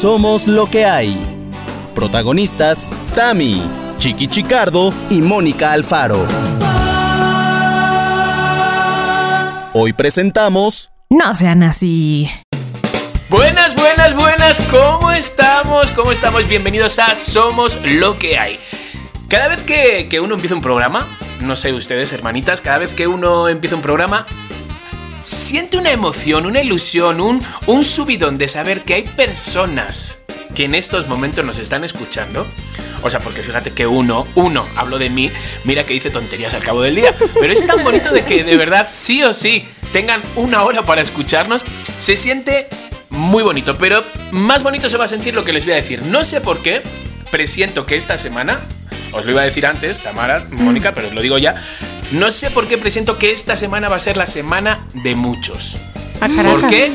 Somos lo que hay. Protagonistas, Tami, Chiqui Chicardo y Mónica Alfaro. Hoy presentamos... No sean así. Buenas, buenas, buenas, ¿cómo estamos? ¿Cómo estamos? Bienvenidos a Somos lo que hay. Cada vez que, que uno empieza un programa, no sé ustedes, hermanitas, cada vez que uno empieza un programa, siente una emoción, una ilusión, un, un subidón de saber que hay personas que en estos momentos nos están escuchando. O sea, porque fíjate que uno, uno, hablo de mí, mira que dice tonterías al cabo del día. Pero es tan bonito de que de verdad, sí o sí, tengan una hora para escucharnos. Se siente muy bonito, pero más bonito se va a sentir lo que les voy a decir. No sé por qué, presiento que esta semana, os lo iba a decir antes, Tamara, Mónica, pero os lo digo ya, no sé por qué presiento que esta semana va a ser la semana de muchos. A ¿Por qué?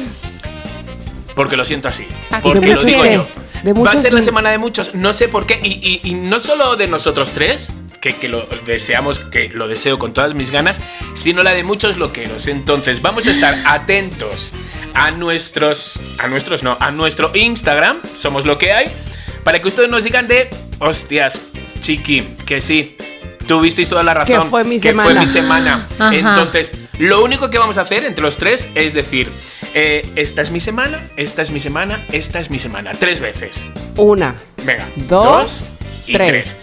Porque lo siento así. ¿A qué Porque lo digo yo. De Va a ser la semana de muchos, no sé por qué. Y, y- y no solo de nosotros tres, que, que lo deseamos, que lo deseo con todas mis ganas, sino la de muchos loqueros. Entonces, vamos a estar atentos a nuestros. A nuestros, no, a nuestro Instagram, somos lo que hay, para que ustedes nos digan de. Hostias, chiqui, que sí. Tuvisteis toda la razón. Que fue mi que semana. fue mi semana. Ajá. Entonces, lo único que vamos a hacer entre los tres es decir, eh, esta es mi semana, esta es mi semana, esta es mi semana. Tres veces. Una. Venga. Dos, y tres.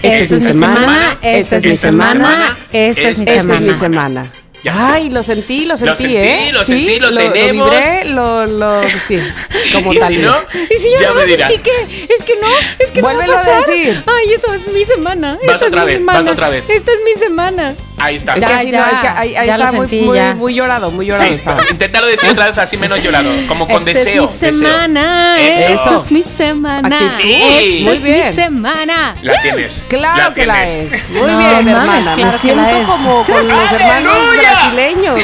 tres. Esta es mi semana, esta es mi esta es mi semana, semana, esta es mi Esta es mi semana. Ay, lo sentí, lo sentí, sentí, ¿eh? lo sí, sentí, lo lo, tenemos. vibré, lo, lo, sí, como Y tal. si no, Y si yo ya no me sentí que es que no, es que Vuélvelo no va a a decir. Ay, esta es mi semana. Vas esta otra es mi vez, semana, vas otra vez. Esta es mi semana. Ahí está. Es que Ya, sí, ya, no, es que ahí, está muy, sentí, muy, ya. muy llorado, muy llorado Sí, estaba. inténtalo decir otra vez así menos llorado, como con esta deseo. es mi deseo. semana. Eso. Esta es mi semana. Actitud. Sí. Muy es mi bien. semana. La tienes. Claro que la tienes. es. Muy No bien, mames, hermana. claro Me siento como con los hermanos brasileños.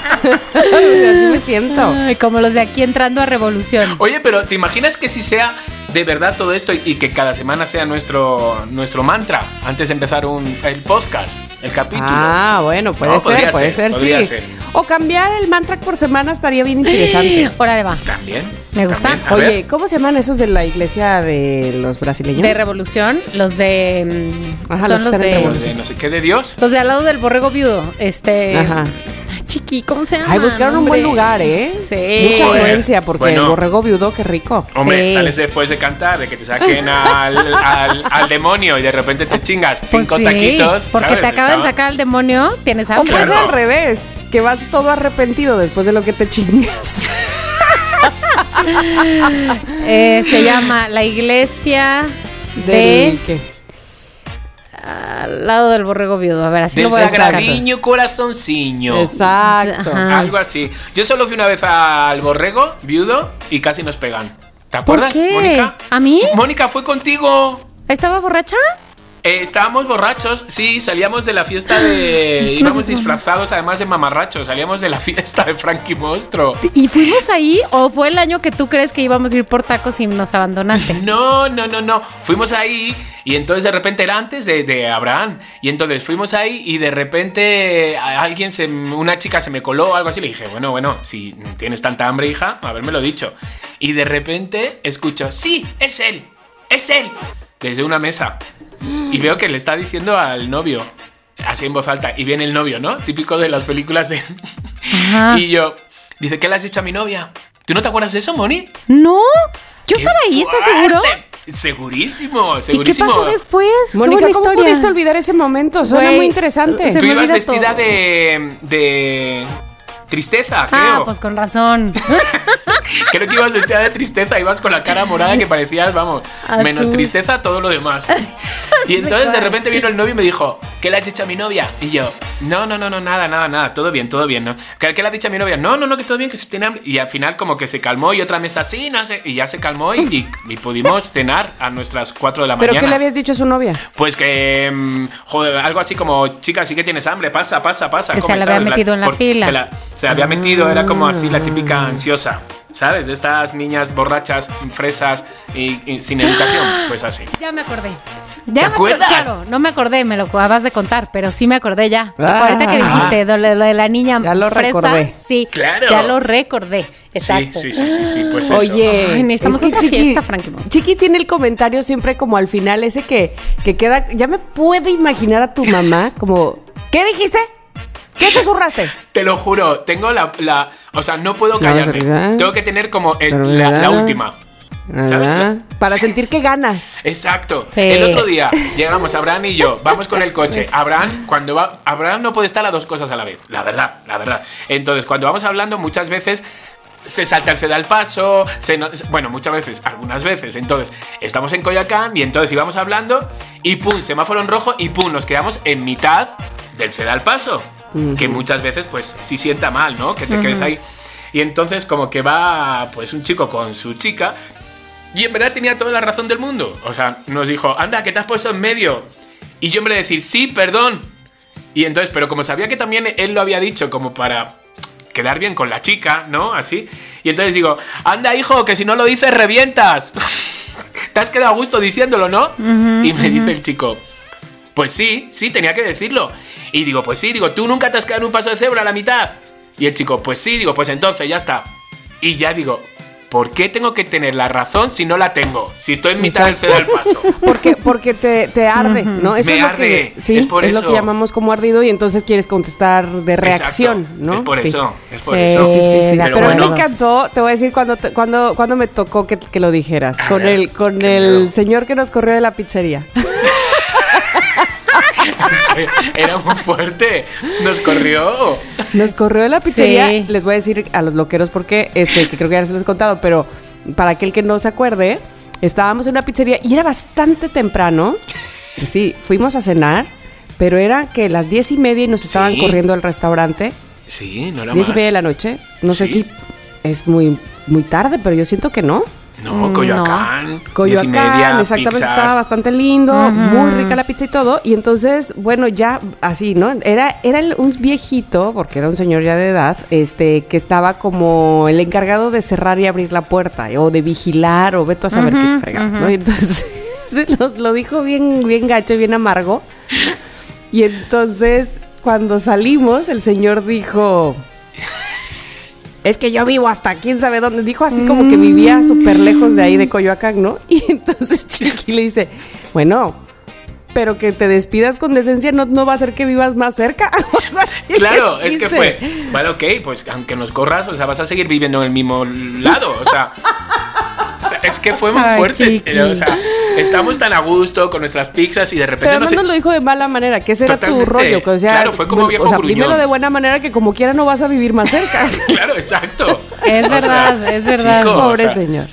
Así me siento. Ay, como los de aquí entrando a revolución. Oye, pero ¿te imaginas que si sea de verdad todo esto y, y que cada semana sea nuestro, nuestro mantra antes de empezar un, el podcast, el capítulo? Ah, bueno, puede No, ser, puede ser, ser, podría sí. ser. O cambiar el mantra por semana estaría bien interesante. Órale, va. También. Me gusta. Oye, ver. ¿cómo se llaman esos de la iglesia de los brasileños? De revolución, los de. Ajá, son los los de. De no sé qué de Dios. Los de al lado del borrego viudo. Este. Ajá. Chiqui, ¿cómo se llama? Ay, buscaron un buen lugar, ¿eh? Sí. Mucha Joder. influencia, porque Bueno. el borrego viudo, qué rico. Hombre, Sí. sales después de cantar, de que te saquen al, al, al demonio y de repente te chingas Pues cinco sí, taquitos. Porque ¿sabes? te acaban de sacar al demonio, tienes O hambre. puede ser Claro. al revés, que vas todo arrepentido después de lo que te chingas. Eh, se llama la iglesia de al lado del borrego viudo. A ver, así Del lo voy sagradiño corazonciño. Exacto. Ajá. Algo así. Yo solo fui una vez al borrego, viudo, y casi nos pegan. ¿Te acuerdas, qué? Mónica? ¿A mí? Mónica, fue contigo. ¿Estaba borracha? Eh, estábamos borrachos, sí, salíamos de la fiesta de. íbamos disfrazados además de mamarrachos, salíamos de la fiesta de Frankie Monstruo. ¿Y fuimos ahí o fue el año que tú crees que íbamos a ir por tacos y nos abandonaste? No, no, no, no. Fuimos ahí y entonces de repente era antes de, de Abraham. Y entonces fuimos ahí y de repente alguien, se, una chica se me coló o algo así. Le dije, bueno, bueno, si tienes tanta hambre, hija, haberme lo dicho. Y de repente escucho, sí, es él, es él, desde una mesa. Y veo que le está diciendo al novio, así en voz alta, y viene el novio, ¿no? Típico de las películas de... Ajá. Y yo, dice, ¿qué le has dicho a mi novia? ¿Tú no te acuerdas de eso, Moni? No, yo ¡Qué estaba ahí, ¿estás seguro? Segurísimo, ¿Y qué segurísimo. pasó después? Mónica, ¿cómo historia. pudiste olvidar ese momento? Suena muy interesante. Tú ibas vestida todo. de, de tristeza, creo. Ah, pues con razón. Creo que ibas vestida de tristeza, ibas con la cara morada que parecías, vamos, Azul. menos tristeza todo lo demás. Y entonces de repente vino el novio y me dijo, ¿qué le has dicho a mi novia? Y yo, no, no, no, no, nada, nada, nada, todo bien, todo bien, ¿no? ¿Qué, qué le has dicho a mi novia? No, no, no, que todo bien, que se tiene hambre. Y al final como que se calmó y otra mesa así, no sé, y ya se calmó y, y- y pudimos cenar a nuestras 4 de la ¿Pero mañana. qué le habías dicho a su novia? Pues que, mm, joder, algo así como, chica, sí que tienes hambre, pasa, pasa, pasa. Que se la había metido en la por- fila. Se, la, se había metido, era como así la típica ansiosa, ¿sabes? De estas niñas borrachas, fresas y, y sin educación, pues así. ya me acordé. Ya ¿Te me acu- acuerdas? Claro, no me acordé, me lo acabas de contar, pero sí me acordé ya. Ah. Ahorita que dijiste lo, de- lo de la niña Ya lo fresa, recordé. sí, Claro. ya lo recordé. Exacto. Sí, sí, sí, sí, sí, pues eso. Oye, Ay, necesitamos otra fiesta, Frankie. Chiqui tiene el comentario siempre como al final, ese que, que queda. Ya me puedo imaginar a tu mamá como. ¿Qué dijiste? ¿Qué susurraste? Te lo juro, tengo la, la- O sea, no puedo callarme. ¿verdad? Tengo que tener como el- la, la última. ¿Sabes? Para sentir que ganas. Exacto. Sí. El otro día llegamos Abraham y yo, vamos con el coche. Abraham, cuando va. Abraham no puede estar a dos cosas a la vez. La verdad, la verdad. Entonces, cuando vamos hablando, muchas veces. Se salta el ceda al paso, se no- bueno, muchas veces, algunas veces. Entonces, estamos en Coyacán y entonces íbamos hablando y pum, semáforo en rojo y pum, nos quedamos en mitad del ceda al paso. Que muchas veces, pues, sí sienta mal, ¿no? Que te quedes ahí. Y entonces, como que va, pues, un chico con su chica y en verdad tenía toda la razón del mundo. O sea, nos dijo, anda, que te has puesto en medio. Y yo vez de decir, sí, perdón. Y entonces, pero como sabía que también él lo había dicho como para quedar bien con la chica, ¿no? Así. Y entonces digo, anda, hijo, que si no lo dices, revientas. te has quedado a gusto diciéndolo, ¿no? y me dice el chico, pues sí, sí, tenía que decirlo. Y digo, pues sí, digo, tú nunca te has quedado en un paso de cebra a la mitad. Y el chico, pues sí, digo, pues entonces ya está. Y ya digo, ¿por qué tengo que tener la razón si no la tengo? Si estoy en mitad del ceda al paso. Porque, porque te, te arde, ¿no? Eso Me es lo arde, que, sí, es por lo eso. que llamamos como ardido y entonces quieres contestar de reacción, Exacto, ¿no? Es por Sí. eso, es por Sí, eso. Sí, sí, sí. Pero Pero, bueno. me encantó, te voy a decir cuando, cuando, cuando me tocó que, que lo dijeras, A con el, con el señor que nos corrió de la pizzería. Era muy fuerte. Nos corrió. Nos corrió de la pizzería. Sí. Les voy a decir a los loqueros porque, este, que creo que ya se los he contado, pero para aquel que no se acuerde, estábamos en una pizzería y era bastante temprano. Sí, fuimos a cenar, pero era que las diez y media y nos estaban Sí. corriendo al restaurante. Sí, no era Diez y media de la noche. No sé si es muy, muy tarde, pero yo siento que no. No, Coyoacán. y Coyoacán, media, exactamente, pizzas. estaba bastante lindo, muy rica la pizza y todo. Y entonces, bueno, ya así, ¿no? Era, era el- un viejito, porque era un señor ya de edad, este, que estaba como el encargado de cerrar y abrir la puerta, o de vigilar, o veto a saber qué fregas, ¿no? Y entonces lo, lo dijo bien, bien gacho, bien amargo. Y entonces, cuando salimos, el señor dijo. Es que yo vivo hasta quién sabe dónde. Dijo así como que vivía súper lejos de ahí de Coyoacán, ¿no? Y entonces Chiqui le dice, bueno, pero que te despidas con decencia no, no va a ser que vivas más cerca. Claro, es que fue. Vale, ok, pues aunque nos corras, o sea, vas a seguir viviendo en el mismo lado. O sea. O sea, es que fue muy Ay, fuerte. Chiqui. O sea, estamos tan a gusto con nuestras pizzas y de repente Pero no nos lo dijo de mala manera, que ese era tu Totalmente. rollo. que, o sea, Claro, fue como viejo o sea, gruñón. dímelo de buena manera que como quiera no vas a vivir más cerca. Claro, exacto. Es O sea, verdad, es verdad. chico, o Pobre sea, señor.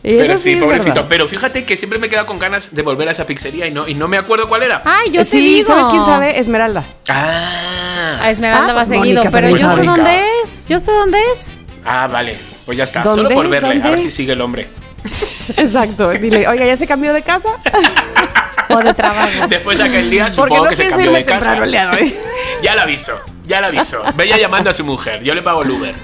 Pero eso sí, pobrecito. verdad. Pero fíjate que siempre me he quedado con ganas de volver a esa pizzería y no, y no me acuerdo cuál era. Ay, yo Eh, te sí, digo. ¿sabes quién sabe? Esmeralda. Ah. A Esmeralda Ah, va pues seguido, Mónica pero yo sé dónde es. Yo sé dónde es. Ah, vale. Pues ya está. ¿Dónde Solo por es? verle. A ¿Dónde ver si es? sigue el hombre. Exacto. Dile, oiga, ¿ya se cambió de casa? O de trabajo. Después de aquel día supongo no que se cambió de casa. temprano el día de hoy. Ya la aviso, ya la aviso. Vaya llamando a su mujer, yo le pago el Uber.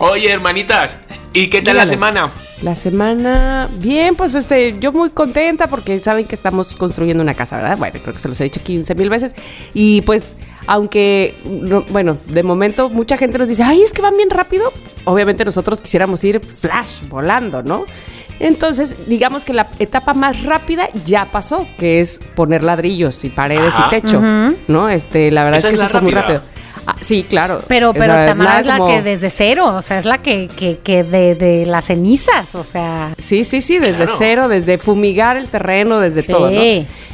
Oye, hermanitas, ¿y qué tal la semana? La semana, bien, pues este, yo muy contenta porque saben que estamos construyendo una casa, ¿verdad? Bueno, creo que se los he dicho 15 mil veces. Y pues, aunque, no- bueno, de momento mucha gente nos dice, ay, es que van bien rápido. Obviamente nosotros quisiéramos ir flash, volando, ¿no? Entonces, digamos que la etapa más rápida ya pasó, que es poner ladrillos y paredes Ajá. y techo, ¿no? Este, la verdad Esa es que es eso fue muy rápido. Ah, sí, claro. Pero, O pero sea, Tamara es la como- que desde cero, o sea, es la que, que, que de, de las cenizas, o sea. Sí, sí, sí, desde Claro. cero, desde fumigar el terreno, desde Sí. todo, ¿no?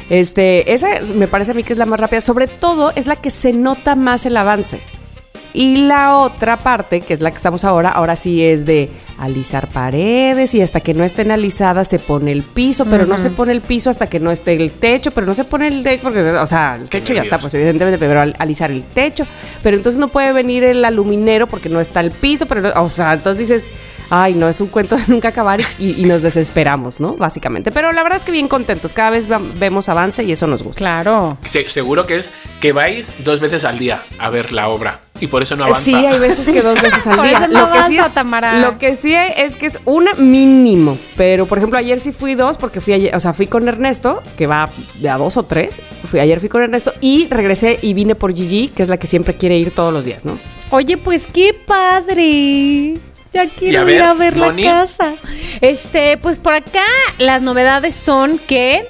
Este, esa me parece a mí que es la más rápida. Sobre todo es la que se nota más el avance. Y la otra parte, que es la que estamos ahora, ahora sí es de alisar paredes y hasta que no estén alisadas se pone el piso, pero no se pone el piso hasta que no esté el techo, pero no se pone el techo porque, o sea, el techo ya está, pues evidentemente, pero al- alisar el techo, pero entonces no puede venir el aluminero porque no está el piso, pero, no- o sea, entonces dices, ay, no, es un cuento de nunca acabar y, y nos desesperamos, ¿no? Básicamente. Pero la verdad es que bien contentos, cada vez vemos avance y eso nos gusta. Claro. Se- seguro que es que vais dos veces al día a ver la obra. Y por eso no avanza. Sí, hay veces que dos veces al día. no lo, que sí avanza, es, Tamara. lo que sí es que es una mínimo. Pero, por ejemplo, ayer sí fui dos porque fui ayer, o sea, fui con Ernesto, que va de a dos o tres. Fui ayer fui con Ernesto y regresé y vine por Gigi, que es la que siempre quiere ir todos los días, ¿no? Oye, pues qué padre. Ya quiero a ver, ir a ver Moni. la casa. Este, pues por acá las novedades son que.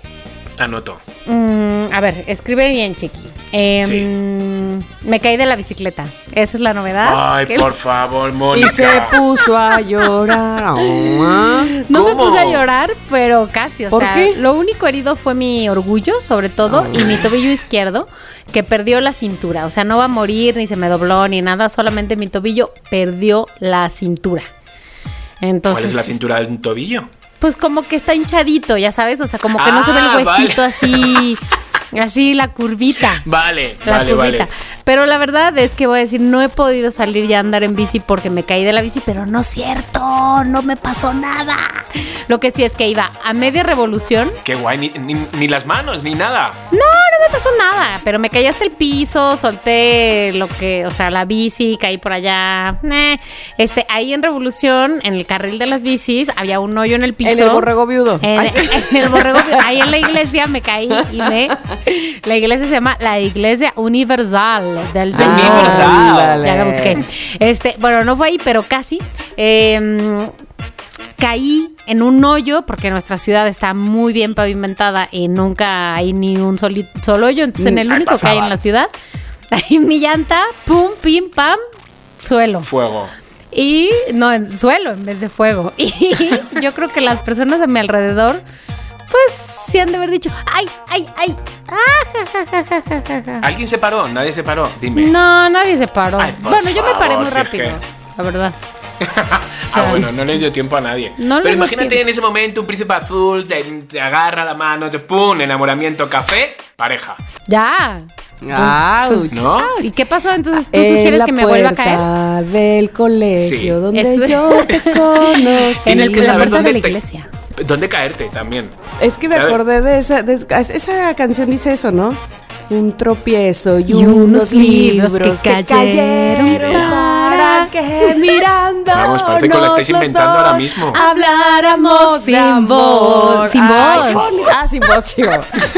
Anoto. mm, a ver, escribe bien, chiqui. Em, Sí. Me caí de la bicicleta. Esa es la novedad. Ay, Que- por favor, Y Mónica. se puso a llorar. No me puse a llorar, pero casi. O ¿Por sea, qué? lo único herido fue mi orgullo, sobre todo, y mi tobillo izquierdo, que perdió la cintura. O sea, no va a morir, ni se me dobló, ni nada, solamente mi tobillo perdió la cintura. Entonces, ¿Cuál es la cintura del tobillo? Pues como que está hinchadito, ya sabes, o sea, como que no se ve el Ah, huesito vale. así, así la curvita. Vale, La vale, curvita. vale. Pero la verdad es que voy a decir, no he podido salir ya a andar en bici porque me caí de la bici, pero no es cierto, no me pasó nada. Lo que sí es que iba a media revolución. Qué guay, ni, ni- ni las manos, ni nada. No, no me pasó nada, pero me caí hasta el piso, solté lo que, o sea, la bici, caí por allá. Nah. Este, ahí en revolución, en el carril de las bicis, había un hoyo en el piso. En el borrego viudo. En, el borrego, ahí en la iglesia me caí y me. La iglesia se llama la Iglesia Universal del Señor. Universal. Ya la busqué. Este, bueno, no fue ahí, pero casi. Eh, caí en un hoyo porque nuestra ciudad está muy bien pavimentada y nunca hay ni un soli- solo hoyo. Entonces, en el Ay, único que hay en la ciudad, ahí mi llanta, pum, pim, pam, suelo. Fuego. Y no, en suelo en vez de fuego. Y yo creo que las personas a mi alrededor, pues sí han de haber dicho, ay, ay, ay. ¿Alguien se paró? ¿Nadie se paró? Dime. No, nadie se paró. Ay, bueno, yo me paré muy si es rápido, que- la verdad. ah, bueno, no les dio tiempo a nadie. No Pero imagínate tiempo. en ese momento un príncipe azul te, te agarra la mano, te pum, enamoramiento, café, pareja. Ya. Ouch. Pues, ¿No? ah, ¿Y qué pasó? Entonces tú En sugieres la que me vuelva a caer. del colegio Sí. donde Eso- yo te conocí. En el que la saber puerta de la te- iglesia. ¿Dónde caerte también? Es que me acordé de esa, de- esa canción dice eso, ¿no? Un tropiezo y, Y unos unos libros libros, que que, cayeron que mirando Vamos, parece que lo estáis inventando ahora mismo. Habláramos Sin de amor. voz, sin voz. Ah, sin voz, sí,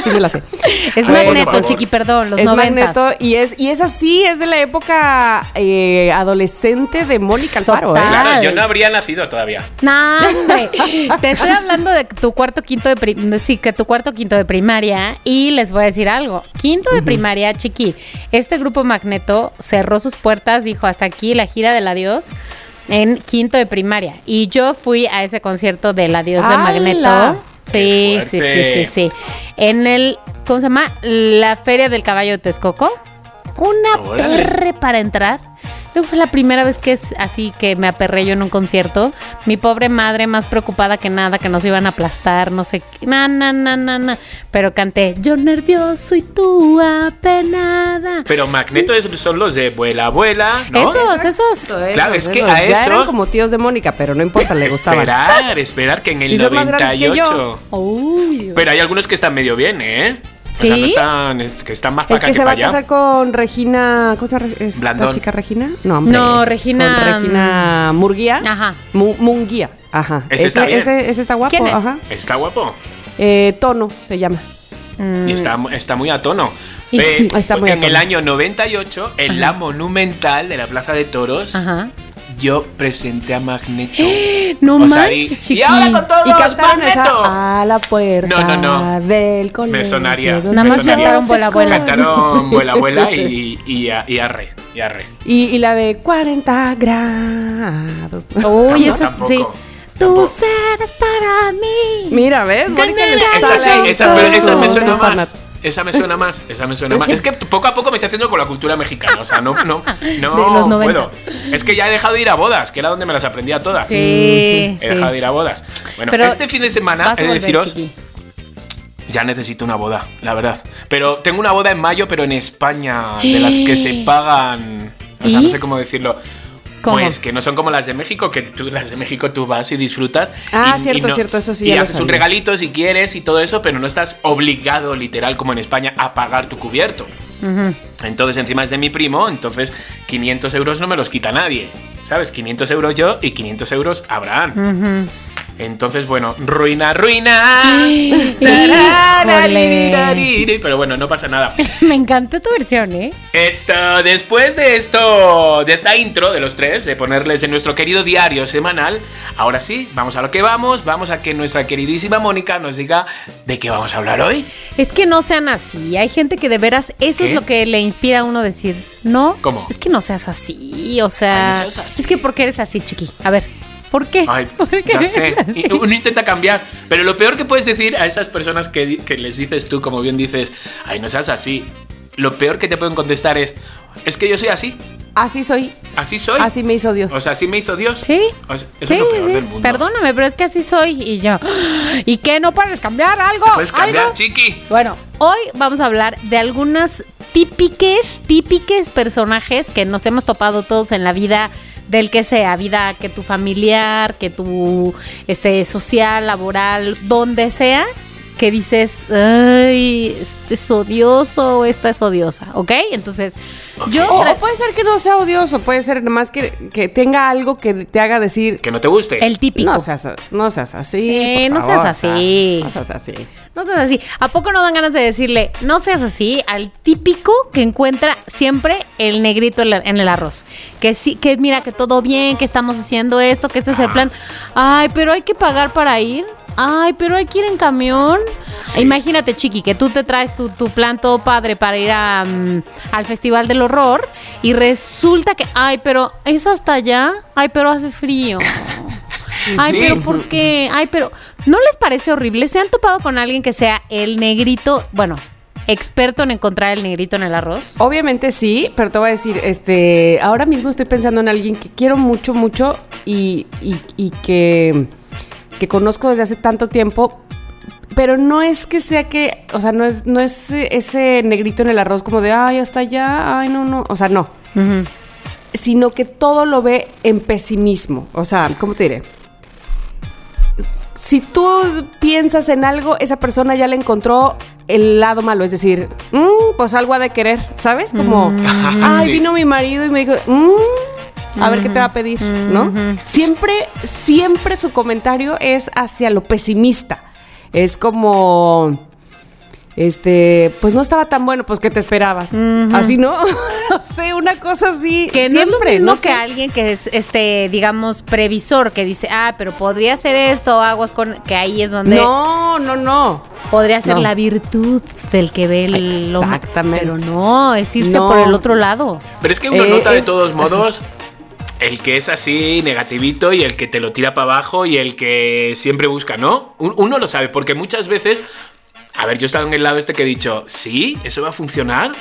sí me la sé. Es ver, Magneto, chiqui, perdón, los es noventas. Magneto y es y es así, es de la época eh, adolescente de Mónica Alfaro, ¿eh? Claro, yo no habría nacido todavía. No, hombre. Te estoy hablando de tu cuarto, quinto de prim- sí, que tu cuarto, quinto de primaria. Y les voy a decir algo. Quinto de primaria, chiqui. Este grupo Magneto cerró sus puertas, dijo hasta aquí la gira del adiós. En quinto de primaria. Y yo fui a ese concierto del adiós de. Magneto. Sí, ¡Qué sí, sí, sí, sí. En el, ¿cómo se llama? La Feria del Caballo de Texcoco. Una Órale. perre para entrar. Luego fue la primera vez que es así que me aperré yo en un concierto. Mi pobre madre más preocupada que nada, que nos iban a aplastar, no sé qué. Na, na, na, na, na. Pero canté, yo nervioso y tú apenada. Pero Magneto es- son los de vuela, ¿no? Esos, esos. Eso, Claro, es que esos. a Ya eran esos- como tíos de Mónica, pero no importa, le gustaban. Esperar, esperar que en el Sí, son más grandes que yo. 98. Uy. Pero hay algunos que están medio bien, ¿eh? O sea, ¿Sí? no están, es que están más para El acá que que se va a casar con Regina. ¿Cómo se llama esta chica Regina? No, hombre. No, Regina- Con Regina Murguía. Ajá. Mu- Munguía. Ajá. Ese está bien. Ese, ese está guapo. ¿Quién es? Ajá. Está guapo. Eh, tono se llama. Y está, está muy a tono. Eh, sí, está muy a en el tono. año 98, en la Monumental de la Plaza de Toros, Ajá. Yo presenté a Magneto. No O sea, manches, y, chiqui. y ahora con todos, Y cantaron Magneto. esa a la puerta No, no, no. del colegio. Me sonaría. Nada me más sonaría. cantaron Vuela, Vuela. Cantaron Vuela Vuela y, y, a- y arre, y arre. Y, y la de 40 grados. Uy, No, esa tampoco, sí. Tú serás para mí. Mira, ¿ves? Mónica Esa sí, esa, esa me todo. suena más. Esa me suena más, esa me suena más. Es que poco a poco me estoy haciendo con la cultura mexicana. O sea, no, no, no De los 90. puedo. Es que ya he dejado de ir a bodas, que era donde me las aprendía todas. Sí, He sí. dejado de ir a bodas. Bueno, Pero este fin de semana, he de deciros, chiqui. ya necesito una boda, la verdad. Pero tengo una boda en mayo, pero en España, de las que se pagan. O sea, ¿Y? no sé cómo decirlo. ¿Cómo? Pues que no son como las de México, que tú las de México tú vas y disfrutas. Ah, y- y cierto, no- cierto, eso sí Y haces un regalito si quieres y todo eso, pero no estás obligado, literal, como en España, a pagar tu cubierto. Entonces encima es de mi primo, entonces 500 euros no me los quita nadie. ¿Sabes? 500 euros yo y 500 euros Abraham. Entonces, bueno, ruina, ruina. Pero bueno, no pasa nada. Me encanta tu versión, ¿eh? Esto, después de esto, de esta intro de los tres, de ponerles en nuestro querido diario semanal, ahora sí, vamos a lo que vamos, vamos a que nuestra queridísima Mónica nos diga de qué vamos a hablar hoy. Es que no sean así. Hay gente que de veras, eso ¿Qué? es lo que le inspira a uno a decir, no. ¿Cómo? Es que no seas así. O sea, Ay, no seas así. es que ¿por qué eres así, chiqui? A ver, ¿por qué? Ay, ¿Por qué? ya sé. Y uno intenta cambiar. Pero lo peor que puedes decir a esas personas que, que les dices tú, como bien dices, ay, no seas así. Lo peor que te pueden contestar es, es que yo soy así. Así soy. Así soy. Así me hizo Dios. O sea, así me hizo Dios. Sí. O sea, eso Sí, es lo peor sí. del mundo. Perdóname, pero es que así soy. Y yo, ¿y qué? ¿No puedes cambiar algo? Puedes cambiar, ¿Algo? chiqui. Bueno, hoy vamos a hablar de algunas típiques, típiques personajes que nos hemos topado todos en la vida del que sea, vida que tu familiar, que tu este social, laboral, donde sea, que dices, ay, este es odioso o esta es odiosa, ¿ok? Entonces, yo O, puede ser que no sea odioso, puede ser nomás que, que tenga algo que te haga decir. Que no te guste. el típico. No seas, no seas así. Sí, por no seas así. No seas así. No seas así. ¿A poco no dan ganas de decirle, no seas así al típico que encuentra siempre el negrito en el arroz? Que sí, que mira que todo bien, que estamos haciendo esto, que este es el plan. Ay, pero hay que pagar para ir. Ay, pero hay que ir en camión. Sí. Imagínate, Chiqui, que tú te traes tu, tu plan todo padre para ir a, mm, al Festival del Horror y resulta que, ay, pero es hasta allá. Ay, pero hace frío. Ay, Sí. pero ¿por qué? Ay, pero ¿no les parece horrible? ¿Se han topado con alguien que sea el negrito, bueno, experto en encontrar el negrito en el arroz? Obviamente sí, pero te voy a decir, este, ahora mismo estoy pensando en alguien que quiero mucho, mucho y, y- y que, que conozco desde hace tanto tiempo, pero no es que sea que, o sea, no es, no es ese negrito en el arroz como de, ay, hasta allá, ay, no, no, o sea, no. Sino que todo lo ve en pesimismo. O sea, ¿cómo te diré? Si tú piensas en algo, esa persona ya le encontró el lado malo, es decir, "Mm, pues algo ha de querer, ¿sabes? Como, ay, Sí. vino mi marido y me dijo, "Mm, a ver qué te va a pedir, ¿no? Siempre, siempre su comentario es hacia lo pesimista. Es como, este, pues no estaba tan bueno, pues que te esperabas. Así, ¿no? no sé, una cosa así. Que no siempre, es lo mismo no sé. que alguien que es, este, digamos, previsor, que dice, ah, pero podría ser esto, aguas con, que ahí es donde No, no, no. podría ser no. la virtud del que ve el lo- Exactamente. Pero no, es irse No. por el otro lado. Pero es que uno Eh, nota de es- todos modos el que es así negativito y el que te lo tira para abajo y el que siempre busca, ¿no? Un- Uno lo sabe, porque muchas veces, a ver, yo he estado en el lado este que he dicho, sí, eso va a funcionar.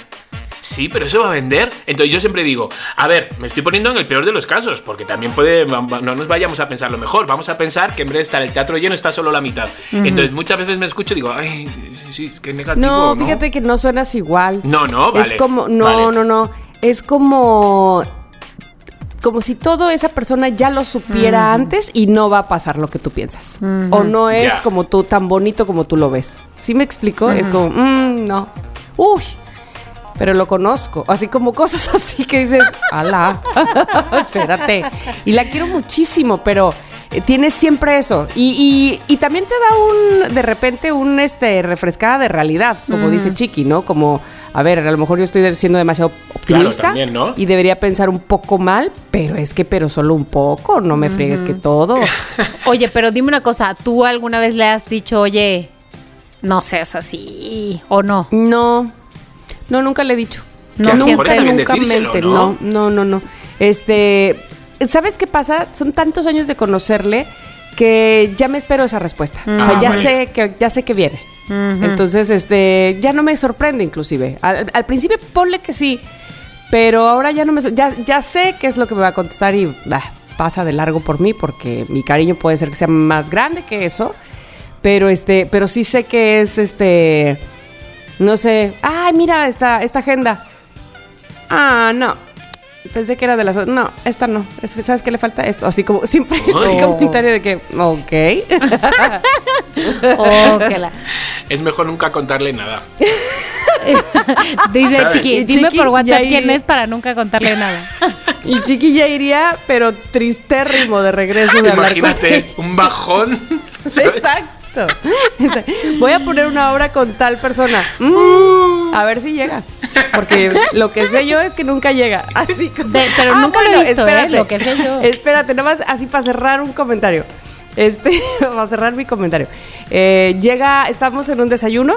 Sí, pero eso va a vender. Entonces yo siempre digo, a ver, me estoy poniendo en el peor de los casos, porque también puede, no nos vayamos a pensar lo mejor, vamos a pensar que en vez de estar el teatro lleno está solo la mitad. Entonces muchas veces me escucho y digo, ay, sí, qué negativo. No, No, fíjate que no suenas igual. No, no, Es vale, como, no, vale. no, no. Es como. Como si todo esa persona ya lo supiera antes y no va a pasar lo que tú piensas. O no es como tú, tan bonito como tú lo ves. ¿Sí me explico? Es como, mm, no. Uy, pero lo conozco. Así como cosas así que dices, ala, espérate. Y la quiero muchísimo, pero eh, tiene siempre eso. Y, y- y también te da un, de repente, un este, refrescada de realidad, como dice Chiqui, ¿no? Como, a ver, a lo mejor yo estoy siendo demasiado optimista también, ¿no? y debería pensar un poco mal, pero es que, pero solo un poco, no me friegues que todo. Oye, pero dime una cosa, ¿tú alguna vez le has dicho, oye, no seas así o no? No, no, nunca le he dicho. No nunca, nunca decírselo, mente, ¿no? no, no, no, no. Este, ¿sabes qué pasa? Son tantos años de conocerle que ya me espero esa respuesta. O sea, Ah, ya bueno. sé que ya sé que viene. Entonces, este, ya no me sorprende inclusive. Al, al principio ponle que sí, pero ahora ya no me ya ya sé qué es lo que me va a contestar y bah, pasa de largo por mí porque mi cariño puede ser que sea más grande que eso, pero este, pero sí sé que es este no sé, ay, mira esta esta agenda. Ah, no. Pensé que era de las otras. No, esta no. Es- ¿Sabes qué le falta? Esto. Así como siempre hay Ay. un comentario de que, ok. Oh, que la- Es mejor nunca contarle nada. Dice ¿Sabes? Chiqui, dime Chiqui por WhatsApp quién es para nunca contarle nada. y Chiqui ya iría, pero tristérrimo de regreso de Imagínate, un bajón. ¿sabes? Exacto. Exacto. Voy a poner una obra con tal persona. Mm, a ver si llega. Porque lo que sé yo es que nunca llega. Así como- De- pero nunca lo he visto, ¿eh? espérate. Lo que sé yo. Espérate, nada más así para cerrar un comentario. Este, para cerrar mi comentario. Eh, llega, estamos en un desayuno.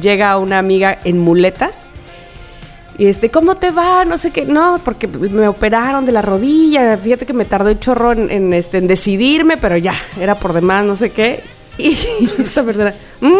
Llega una amiga en muletas. Y este, ¿cómo te va? No sé qué. No, porque me operaron de la rodilla. Fíjate que me tardé un chorro en, en, este, en decidirme, pero ya, era por demás, no sé qué. Y esta persona, "Mm,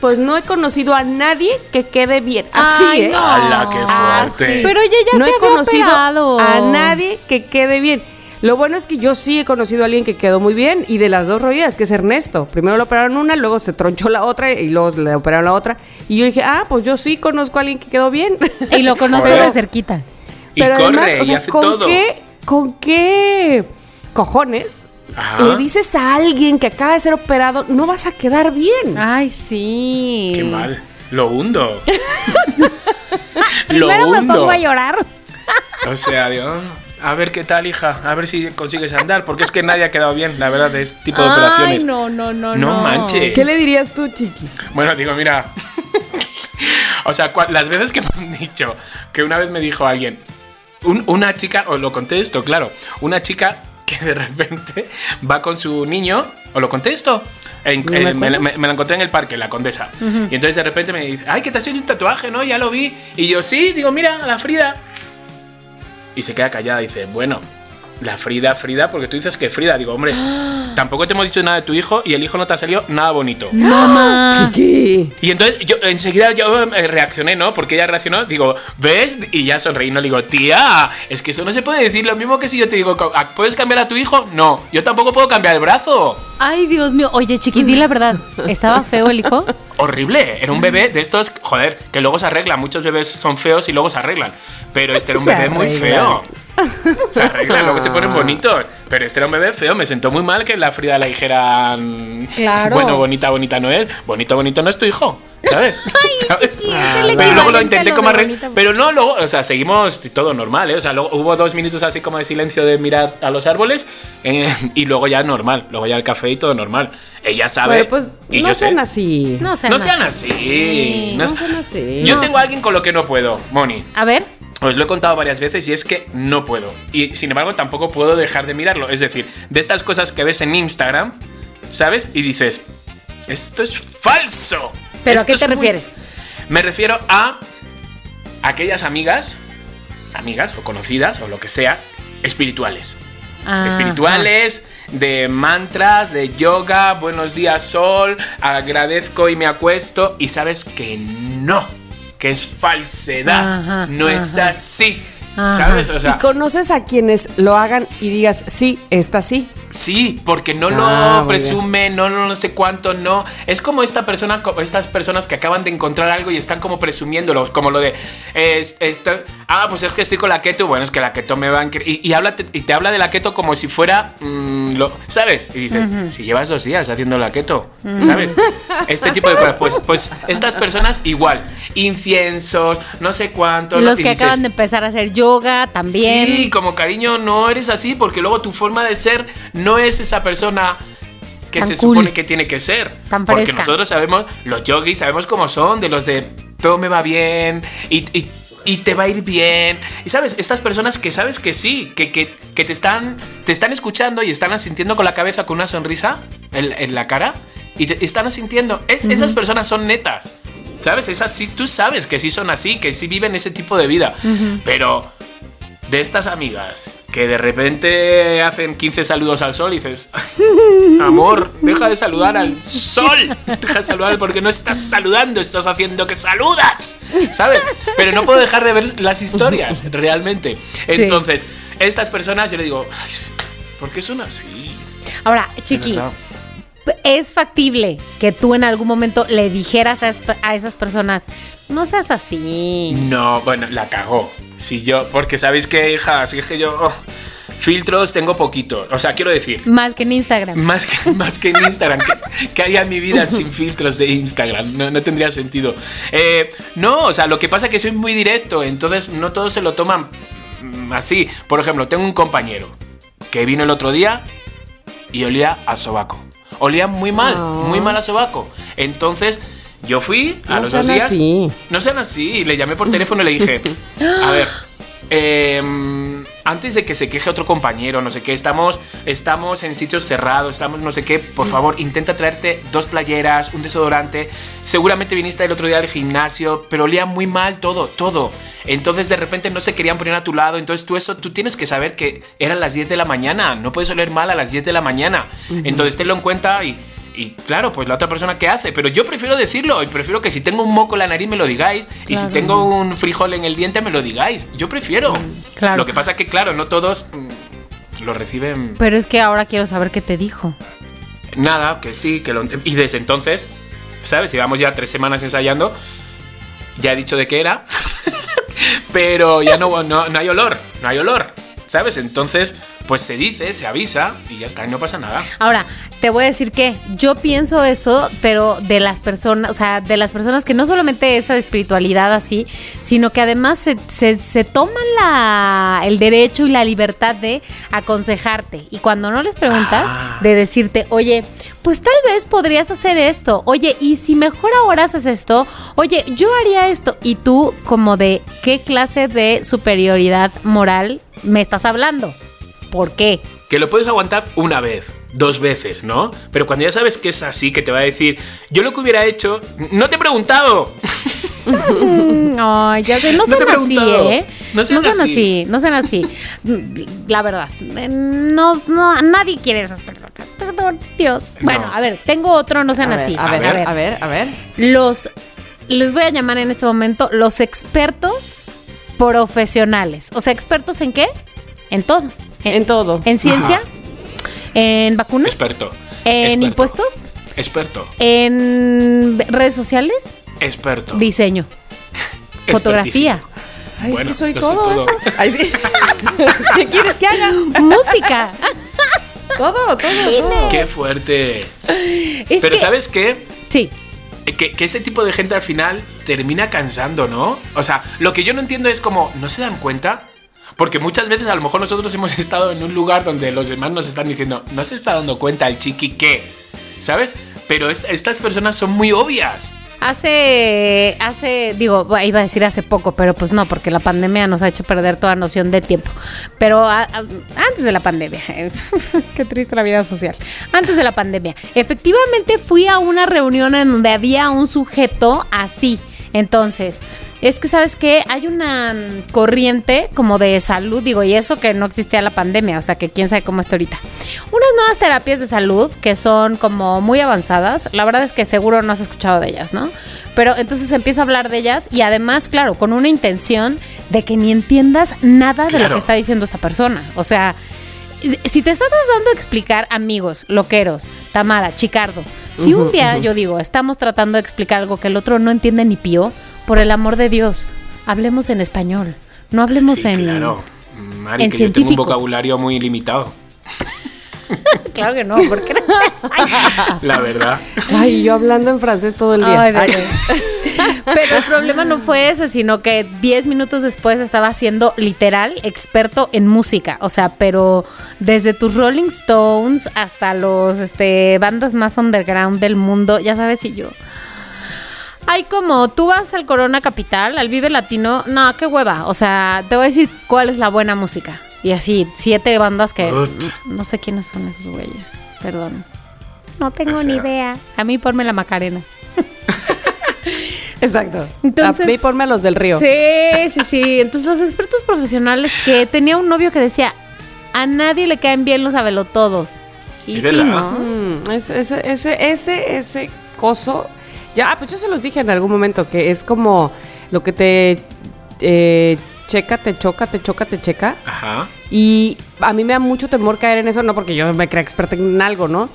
pues no he conocido a nadie que quede bien. Así, Ay, ¿eh? no. ¡Hala, qué Así. fuerte! Pero ella ya no se he había conocido operado. a nadie que quede bien. Lo bueno es que yo sí he conocido a alguien que quedó muy bien y de las dos rodillas, que es Ernesto. Primero le operaron una, luego se tronchó la otra y luego le operaron la otra. Y yo dije, ah, pues yo sí conozco a alguien que quedó bien. Y lo conozco Pero- de cerquita. Y corre y hace ¿con todo. Qué, ¿Con qué cojones Ajá. le dices a alguien que acaba de ser operado, no vas a quedar bien? Ay, sí. Qué mal. Lo hundo. lo Primero me pongo a llorar. O sea, digo, a ver qué tal, hija. A ver si consigues andar. Porque es que nadie ha quedado bien, la verdad, de este tipo de operaciones. Ay, no, no, no, No no. manches. ¿Qué le dirías tú, Chiqui? Bueno, digo, mira. o sea, las veces que me han dicho que una vez me dijo alguien, un- una chica, os lo contesto, claro, una chica que de repente va con su niño, os lo contesto. En- No me me, acuerdo. me- me la encontré en el parque, la condesa. Y entonces de repente me dice, ay, que te has hecho un tatuaje, ¿no? Ya lo vi. Y yo, sí, digo, mira, la Frida. Y se queda callada y dice, bueno, la Frida, Frida, porque tú dices que Frida. Digo, hombre, tampoco te hemos dicho nada de tu hijo y el hijo no te ha salido nada bonito. No, ma. Chiqui. Y entonces yo enseguida yo eh, reaccioné, ¿no? Porque ella reaccionó, digo, ¿ves? Y ya sonreí, no le digo, tía, es que eso no se puede decir. Lo mismo que si yo te digo, "Ah, ¿puedes cambiar a tu hijo? No, yo tampoco puedo cambiar el brazo. Ay, Dios mío. Oye, Chiqui, di la verdad. ¿Estaba feo el hijo? Horrible, era un bebé de estos, joder, que luego se arreglan. Muchos bebés son feos y luego se arreglan. Pero este era un Se bebé muy feo. Se arreglan, luego se ponen bonitos. Pero este era un bebé feo, me sentó muy mal que la Frida le dijeran. Claro. Bueno, bonita, bonita no es. Bonito, bonito no es tu hijo. ¿Sabes? ¿Sabes? chiqui, es Pero el luego lo intenté lo como bonita. Pero no, luego, o sea, seguimos todo normal, ¿eh? O sea, luego hubo dos minutos así como de silencio de mirar a los árboles eh, y luego ya normal. Luego ya el café y todo normal. Ella sabe. Bueno, pues y no yo sé. sean así. No sean No sean así. así. No sean así. Yo No, tengo a alguien con lo que no puedo, Moni. A ver. Os lo he contado varias veces y es que no puedo. Y sin embargo tampoco puedo dejar de mirarlo. Es decir, de estas cosas que ves en Instagram, ¿sabes? Y dices, esto es falso. ¿Pero a qué te muy- refieres? Me refiero a aquellas amigas, amigas o conocidas o lo que sea, espirituales. Ah, espirituales, de mantras, de yoga, buenos días sol, agradezco y me acuesto y sabes que no, que es falsedad, Ajá, no es así, Ajá. ¿sabes? O sea, ¿Y conoces a quienes lo hagan y digas, sí, está así? Sí, porque no Ah, lo muy presume, no, no, no sé cuánto, no. Es como esta persona, estas personas que acaban de encontrar algo y están como presumiéndolo, como lo de, es- esto- ah, pues es que estoy con la keto, bueno, es que la keto me va a... Y, y, habla, y te habla de la keto como si fuera, mm, lo, ¿sabes? Y dices, si llevas dos días haciendo la keto, ¿sabes? Este tipo de cosas. Pues, pues estas personas igual, inciensos, no sé cuánto. Los que dices, acaban de empezar a hacer yoga también. Sí, como cariño, no eres así porque luego tu forma de ser no es esa persona que Tan se cool. supone que tiene que ser. Tan porque nosotros sabemos, los yogis sabemos cómo son, de los de todo me va bien y, y- y te va a ir bien. Y sabes, estas personas que sabes que sí, que, que, que te, están, te están escuchando y están asintiendo con la cabeza con una sonrisa en, en la cara y te están asintiendo. Es, Esas personas son netas. ¿Sabes? Es así, tú sabes que sí son así, que sí viven ese tipo de vida. Pero de estas amigas que de repente hacen 15 saludos al sol y dices, amor, deja de saludar al sol, deja de saludar porque no estás saludando, estás haciendo que saludas, ¿sabes? Pero no puedo dejar de ver las historias, realmente. Entonces, estas personas yo le digo, "Ay, ¿por qué son así? Ahora, Chiqui. Es factible que tú en algún momento le dijeras a, esas personas, no seas así. No, bueno, la cagó. Si yo, porque sabéis que, hija, es que yo oh, filtros tengo poquito. O sea, quiero decir, Más que en Instagram. más que, más que en Instagram. ¿Qué, qué haría mi vida sin filtros de Instagram? No, no tendría sentido. Eh, no, o sea, lo que pasa es que soy muy directo, entonces no todos se lo toman mm, así. Por ejemplo, tengo un compañero que vino el otro día y olía a sobaco. Olía muy mal, Ah. muy mal a sobaco. Entonces, yo fui a No los dos días. así. No sean así. Le llamé por teléfono y le dije, a ver, em, antes de que se queje otro compañero, no sé qué, estamos, estamos en sitios cerrados, estamos no sé qué, por favor, intenta traerte dos playeras, un desodorante. Seguramente viniste el otro día al gimnasio, pero olía muy mal todo, todo. Entonces de repente no se querían poner a tu lado, entonces tú eso, tú tienes que saber que eran las 10 de la mañana, no puedes oler mal a las 10 de la mañana. Entonces tenlo en cuenta y... Y claro, pues la otra persona qué hace, pero yo prefiero decirlo y prefiero que si tengo un moco en la nariz me lo digáis y si tengo un frijol en el diente me lo digáis. Yo prefiero. claro. Lo que pasa que claro, no todos mm, lo reciben Pero es que ahora quiero saber qué te dijo. nada, que sí, que lo y desde entonces, ¿sabes? Llevamos ya tres semanas ensayando. Ya he dicho de qué era. pero ya no, no, no hay olor, no hay olor. ¿Sabes? Entonces, pues se dice, se avisa y ya está, y no pasa nada. Ahora, te voy a decir que yo pienso eso, pero de las personas, o sea, de las personas que no solamente esa espiritualidad así, sino que además se, se- se toman la, el derecho y la libertad de aconsejarte. Y cuando no les preguntas, Ah. de decirte, oye, pues tal vez podrías hacer esto. Oye, y si mejor ahora haces esto, oye, yo haría esto. Y tú, como de qué clase de superioridad moral me estás hablando. ¿Por qué? que lo puedes aguantar una vez, dos veces, ¿no? Pero cuando ya sabes que es así, que te va a decir, yo lo que hubiera hecho, no te he preguntado. Ay, ya sé, no No te sean así. ¿eh? No sean sean así. así, no sean así. La verdad, eh, no, no, nadie quiere esas personas. Perdón, Dios. Bueno, a ver, tengo otro, no sean A así. ver, a ver, a ver, a ver. Los, les voy a llamar en este momento los expertos profesionales. O sea, ¿expertos en qué? En todo. En todo. En ciencia, en vacunas, Experto. en Experto. impuestos, Experto. en redes sociales, Experto. diseño, fotografía. Ay, Bueno, es que soy todo, todo. eso. Ay, sí. ¿Qué quieres que haga? Música. Todo, todo, todo. Qué fuerte. Es Pero que- ¿sabes qué? Sí. Que, que ese tipo de gente al final termina cansando, ¿no? O sea, lo que yo no entiendo es como, ¿no se dan cuenta? Porque muchas veces a lo mejor nosotros hemos estado en un lugar donde los demás nos están diciendo, no se está dando cuenta el chiqui que, ¿sabes? Pero es- estas personas son muy obvias. Hace, hace, digo, iba a decir hace poco, pero pues no, porque la pandemia nos ha hecho perder toda noción de tiempo. Pero antes de la pandemia, qué triste la vida social. Antes de la pandemia, efectivamente fui a una reunión en donde había un sujeto así. Entonces, es que sabes que hay una mm, corriente como de salud, digo, y eso que no existía la pandemia, o sea que quién sabe cómo está ahorita. Unas nuevas terapias de salud que son como muy avanzadas, la verdad es que seguro no has escuchado de ellas, ¿no? Pero entonces empieza a hablar de ellas y además, claro, con una intención de que ni entiendas nada de lo que está diciendo esta persona. O sea, si te está tratando de explicar, amigos, loqueros, Tamara, Chicardo, si un día yo digo, estamos tratando de explicar algo que el otro no entiende ni pío, por el amor de Dios, hablemos en español. No hablemos Sí, en. claro. Mari, en que yo tengo un científico. vocabulario muy limitado, Claro que no, porque la verdad. Ay, yo hablando en francés todo el día. Ay, Ay. Pero el problema no fue ese, sino que 10 minutos después estaba siendo literal experto en música. O sea, pero desde tus Rolling Stones hasta los este, bandas más underground del mundo, ya sabes, y yo. Hay como, tú vas al Corona Capital, al Vive Latino, no, qué hueva. O sea, te voy a decir cuál es la buena música. Y así, siete bandas que Ut. no sé quiénes son esos güeyes. Perdón. No tengo O ni idea. A mí ponme la Macarena. Exacto. Entonces- a mí ponme a los del río. Sí, sí, sí. Entonces los expertos profesionales que tenía un novio que decía, a nadie le caen bien los todos Y sí. ¿no? Mm, ese, ese, ese, ese, ese coso. Ya, pues yo se los dije en algún momento que es como lo que te eh, checa, te choca, te choca, te checa. Ajá. Y a mí me da mucho temor caer en eso, no porque yo me crea experta en algo, ¿no?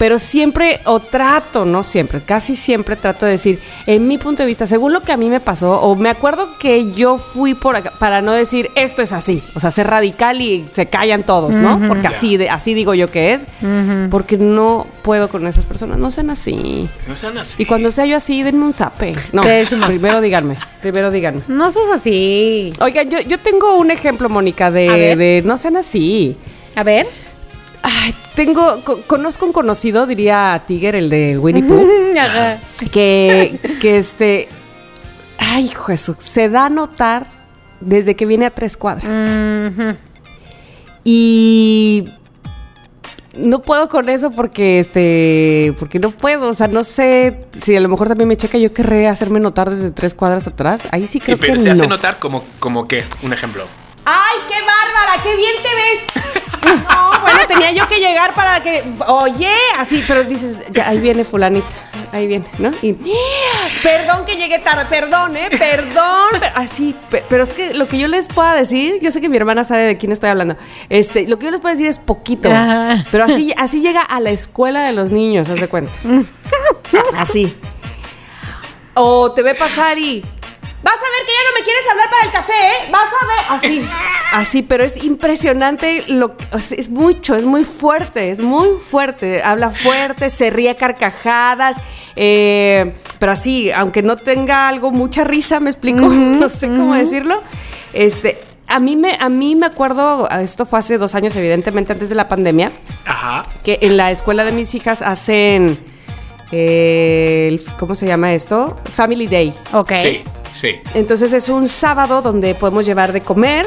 Pero siempre, o trato, no siempre, casi siempre trato de decir, en mi punto de vista, según lo que a mí me pasó, o me acuerdo que yo fui por acá, para no decir, esto es así, o sea, ser radical y se callan todos, ¿no? Porque así, de, así digo yo que es, porque no puedo con esas personas, no sean así. No sean así. Y cuando sea yo así, denme un zape. No, primero díganme, primero díganme. No seas así. Oigan, yo, yo tengo un ejemplo, Mónica, de, de no sean así. A ver. Ay, tengo, co- conozco un conocido, diría Tiger, el de Winnie Pooh, que, que este, ay, Jesús, se da a notar desde que viene a tres cuadras. Y no puedo con eso porque, este, porque no puedo, o sea, no sé si a lo mejor también me checa, yo querré hacerme notar desde tres cuadras atrás. Ahí sí Y creo pero que se no. hace notar como, como que, un ejemplo. ¡Ay, qué bárbara! ¡Qué bien te ves! No, bueno, tenía yo que llegar para que. Oye, así, pero dices, ya, ahí viene Fulanita. Ahí viene, ¿no? Y. Perdón que llegué tarde, perdón, ¿eh? Perdón. pero- así, pe- pero es que lo que yo les pueda decir, yo sé que mi hermana sabe de quién estoy hablando. Este, lo que yo les puedo decir es poquito. Ajá. Pero así, así llega a la escuela de los niños, haz de cuenta. Así. O te ve pasar y. Vas a ver que ya no me quieres hablar para el café, ¿eh? Vas a ver. Así. Así, pero es impresionante lo o sea, es mucho, es muy fuerte, es muy fuerte. Habla fuerte, se ríe a carcajadas. eh, pero así, aunque no tenga algo, mucha risa, me explico. no sé cómo decirlo. Este. A mí, me, a mí me acuerdo, esto fue hace dos años, evidentemente, antes de la pandemia, Ajá. que en la escuela de mis hijas hacen, eh, ¿cómo se llama esto? Family Day. Ok. Sí, sí. Entonces es un sábado donde podemos llevar de comer.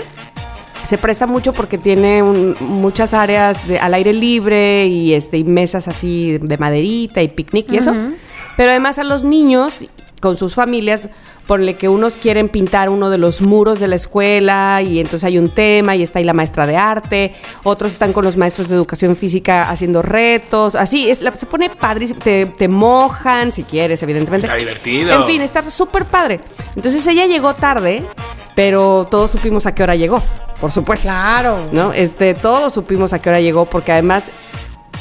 Se presta mucho porque tiene un- muchas áreas de- al aire libre y, este, y mesas así de maderita y picnic y eso. Pero además a los niños con sus familias, ponle que unos quieren pintar uno de los muros de la escuela y entonces hay un tema y está ahí la maestra de arte, otros están con los maestros de educación física haciendo retos, así, es, la- se pone padrísimo, te, te mojan si quieres, evidentemente. Está divertido. En fin, está súper padre. Entonces ella llegó tarde, pero todos supimos a qué hora llegó, por supuesto. Claro. ¿No? Este, todos supimos a qué hora llegó, porque además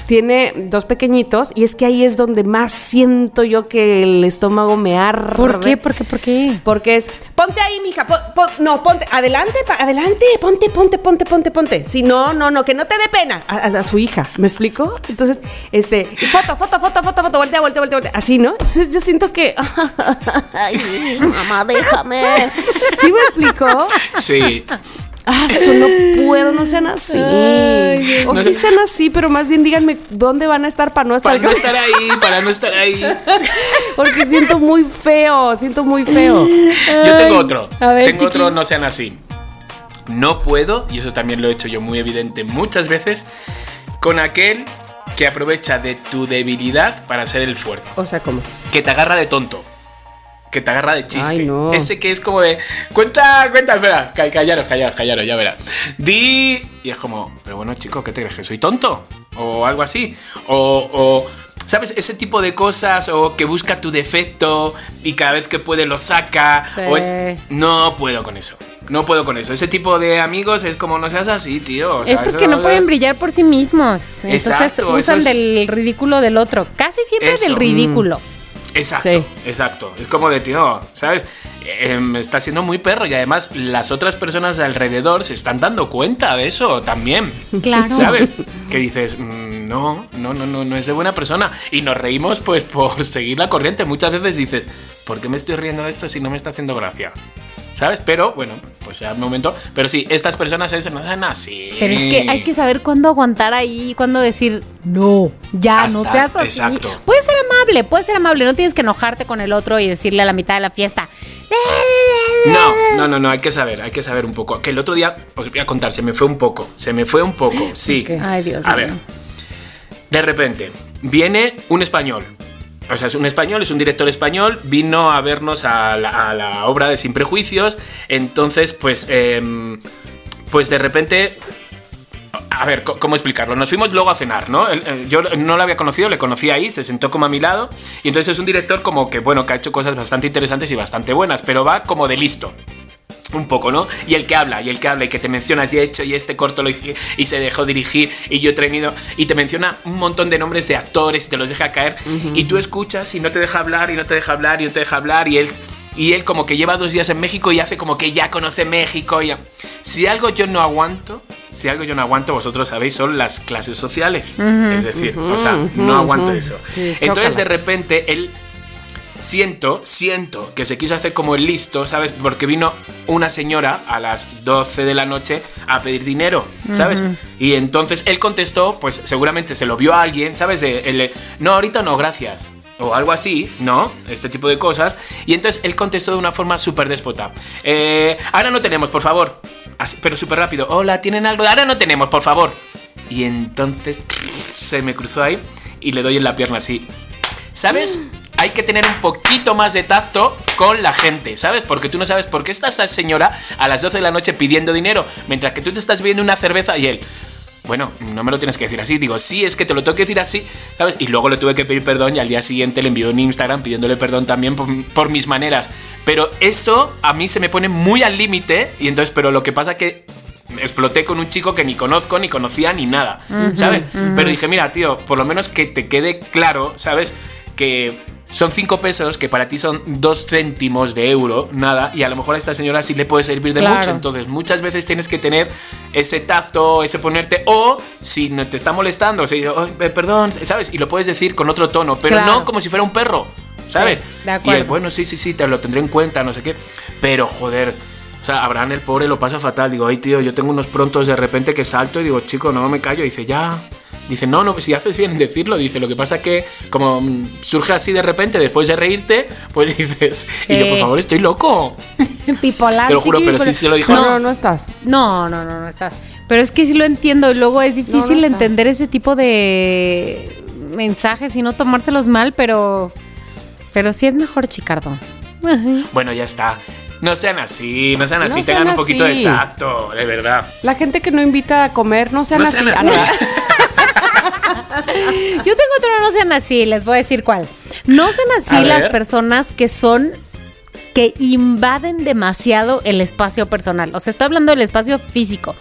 tiene dos pequeñitos, y es que ahí es donde más siento yo que el estómago me arde. ¿Por qué? ¿Por qué? ¿Por qué? Porque es, ponte ahí, mija, pon- pon- no, ponte, adelante, pa- adelante, ponte, ponte, ponte, ponte, ponte. Si no, no, no, que no te dé pena. A, a- a su hija, ¿me explico? Entonces, este, foto, foto, foto, foto, foto, voltea, voltea, voltea, voltea, así, ¿no? Entonces yo siento que, ay, mamá, déjame. ¿Sí me explico? Sí. Ah, eso no puedo, no sean así. o sí sean así, pero más bien díganme dónde van a estar para no estar. Para no estar ahí, para no estar ahí. Porque siento muy feo, siento muy feo. Yo tengo otro. a ver, tengo chiqui. otro, no sean así. No puedo, y eso también lo he hecho yo muy evidente muchas veces, con aquel que aprovecha de tu debilidad para ser el fuerte. O sea, ¿cómo? Que te agarra de tonto. Que te agarra de chiste. Ay, no. Ese que es como de. Cuenta, cuenta, espera. ca- Callaros, callaros, callaros, ya verás. Di. Y es como, pero bueno, chico, ¿qué te crees? ¿Que soy tonto? O algo así. O. o ¿Sabes? Ese tipo de cosas. O que busca tu defecto y cada vez que puede lo saca. Sí. O es- No puedo con eso. No puedo con eso. Ese tipo de amigos es como no seas así, tío. O sea, Es porque no pueden brillar por sí mismos. Entonces usan es- del ridículo del otro. Casi siempre Eso. del ridículo. Exacto, Sí. exacto. Es como de, tío, ¿sabes? Eh, me está siendo muy perro y además las otras personas de alrededor se están dando cuenta de eso también. Claro. ¿Sabes? Que dices, "Mm, no, no, no, no, no es de buena persona. Y nos reímos pues por seguir la corriente. Muchas veces dices, ¿por qué me estoy riendo de esto si no me está haciendo gracia? ¿Sabes? Pero bueno, pues ya un momento. Pero sí, estas personas es- no sean así. Pero es que hay que saber cuándo aguantar ahí, cuándo decir, no, ya, no Hasta- seas así. exacto. Puedes ser amable, puedes ser amable. No tienes que enojarte con el otro y decirle a la mitad de la fiesta. No, no, no, no, hay que saber, hay que saber un poco. Que el otro día, os voy a contar, se me fue un poco, se me fue un poco, sí. Ok. Ay, Dios A mío. ver, de repente, viene un español. O sea, es un español, es un director español, vino a vernos a la, obra de Sin Prejuicios. Entonces, pues, em, pues de repente a ver, ¿cómo explicarlo? Nos fuimos luego a cenar, ¿no? Yo no lo había conocido, le conocí ahí, se sentó como a mi lado. Y entonces es un director como que, bueno, que ha hecho cosas bastante interesantes y bastante buenas, pero va como de listo. Un poco, ¿no? Y el que habla, y el que habla, y que te menciona, y he hecho, y este corto lo hice, y se dejó dirigir, y yo he tenido, y te menciona un montón de nombres de actores, y te los deja caer, y tú escuchas, y no te deja hablar, y no te deja hablar, y no te deja hablar, y él, y él como que lleva dos días en México y hace como que ya conoce México, y ya. Si algo yo no aguanto, si algo yo no aguanto, vosotros sabéis, son las clases sociales. es decir, o sea, no aguanto eso. Sí, Entonces, de repente, él siento, siento que se quiso hacer como el listo, ¿sabes? Porque vino una señora a las 12 de la noche a pedir dinero, ¿sabes? Y entonces él contestó, pues seguramente se lo vio a alguien, ¿sabes? De, no, ahorita no, gracias. O algo así, ¿no? Este tipo de cosas. Y entonces él contestó de una forma súper déspota. Eh, ahora no tenemos, por favor. Así, pero súper rápido. Hola, ¿tienen algo? Ahora no tenemos, por favor. Y entonces se me cruzó ahí y le doy en la pierna así. ¿Sabes? Hay que tener un poquito más de tacto con la gente, ¿sabes? Porque tú no sabes por qué está esa señora a las 12 de la noche pidiendo dinero, mientras que tú te estás bebiendo una cerveza y él. Bueno, no me lo tienes que decir así. Digo, sí, es que te lo tengo que decir así, ¿sabes? Y luego le tuve que pedir perdón y al día siguiente le envió en Instagram pidiéndole perdón también por, por mis maneras. Pero eso a mí se me pone muy al límite y entonces, pero lo que pasa que exploté con un chico que ni conozco, ni conocía, ni nada, ¿sabes? Pero dije, mira, tío, por lo menos que te quede claro, ¿sabes? Que son 5 pesos, que para ti son 2 céntimos de euro, nada, y a lo mejor a esta señora sí le puede servir de Claro. mucho. Entonces, muchas veces tienes que tener ese tacto, ese ponerte, o si te está molestando, o sea, "Ay, eh, perdón, ¿sabes? Y lo puedes decir con otro tono, pero Claro. no como si fuera un perro, ¿sabes? Sí, de y acuerdo. el, bueno, sí, sí, sí, te lo tendré en cuenta, no sé qué. Pero, joder. O sea, Abraham el pobre lo pasa fatal. Digo, ay, tío, yo tengo unos prontos de repente que salto y digo, chico, no me callo. Y dice, ya. Dice, no, no, si haces bien en decirlo. Dice, lo que pasa es que como mm, surge así de repente después de reírte, pues dices, y yo, por Sí. favor, estoy loco. Bipolar. Te lo juro, pero sí se lo dijo. No, no, no estás. No, no, no, no estás. Pero es que sí lo entiendo y luego es difícil No, no entender ese tipo de mensajes y no tomárselos mal, pero pero sí es mejor Chicardo. Bueno, ya está. No sean así, no sean así, No tengan sean un poquito así. de tacto, de verdad. La gente que no invita a comer, no sean No así. sean Ah, así. Yo tengo otro no sean así, les voy a decir cuál. No sean así las personas que son que invaden demasiado el espacio personal. O sea, estoy hablando del espacio físico.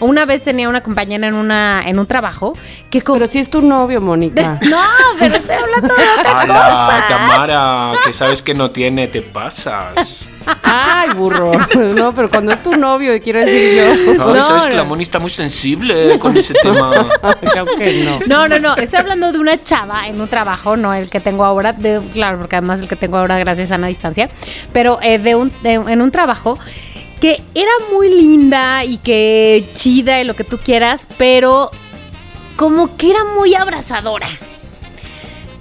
Una vez tenía una compañera en una en un trabajo que como Pero si es tu novio, Mónica. No, pero estoy hablando de otra ¡Hala, cosa. Tamara! Que sabes que no tiene, te pasas. Ay, burro. No, pero cuando es tu novio, y quiero decir yo. Ay, No, sabes que no. la Moni está muy sensible con ese tema. Que no. No, no, no. Estoy hablando de una chava en un trabajo, no el que tengo ahora. De, claro, porque además el que tengo ahora, gracias a una distancia. Pero eh, de un, de- en un trabajo que era muy linda y que chida y lo que tú quieras, pero como que era muy abrazadora.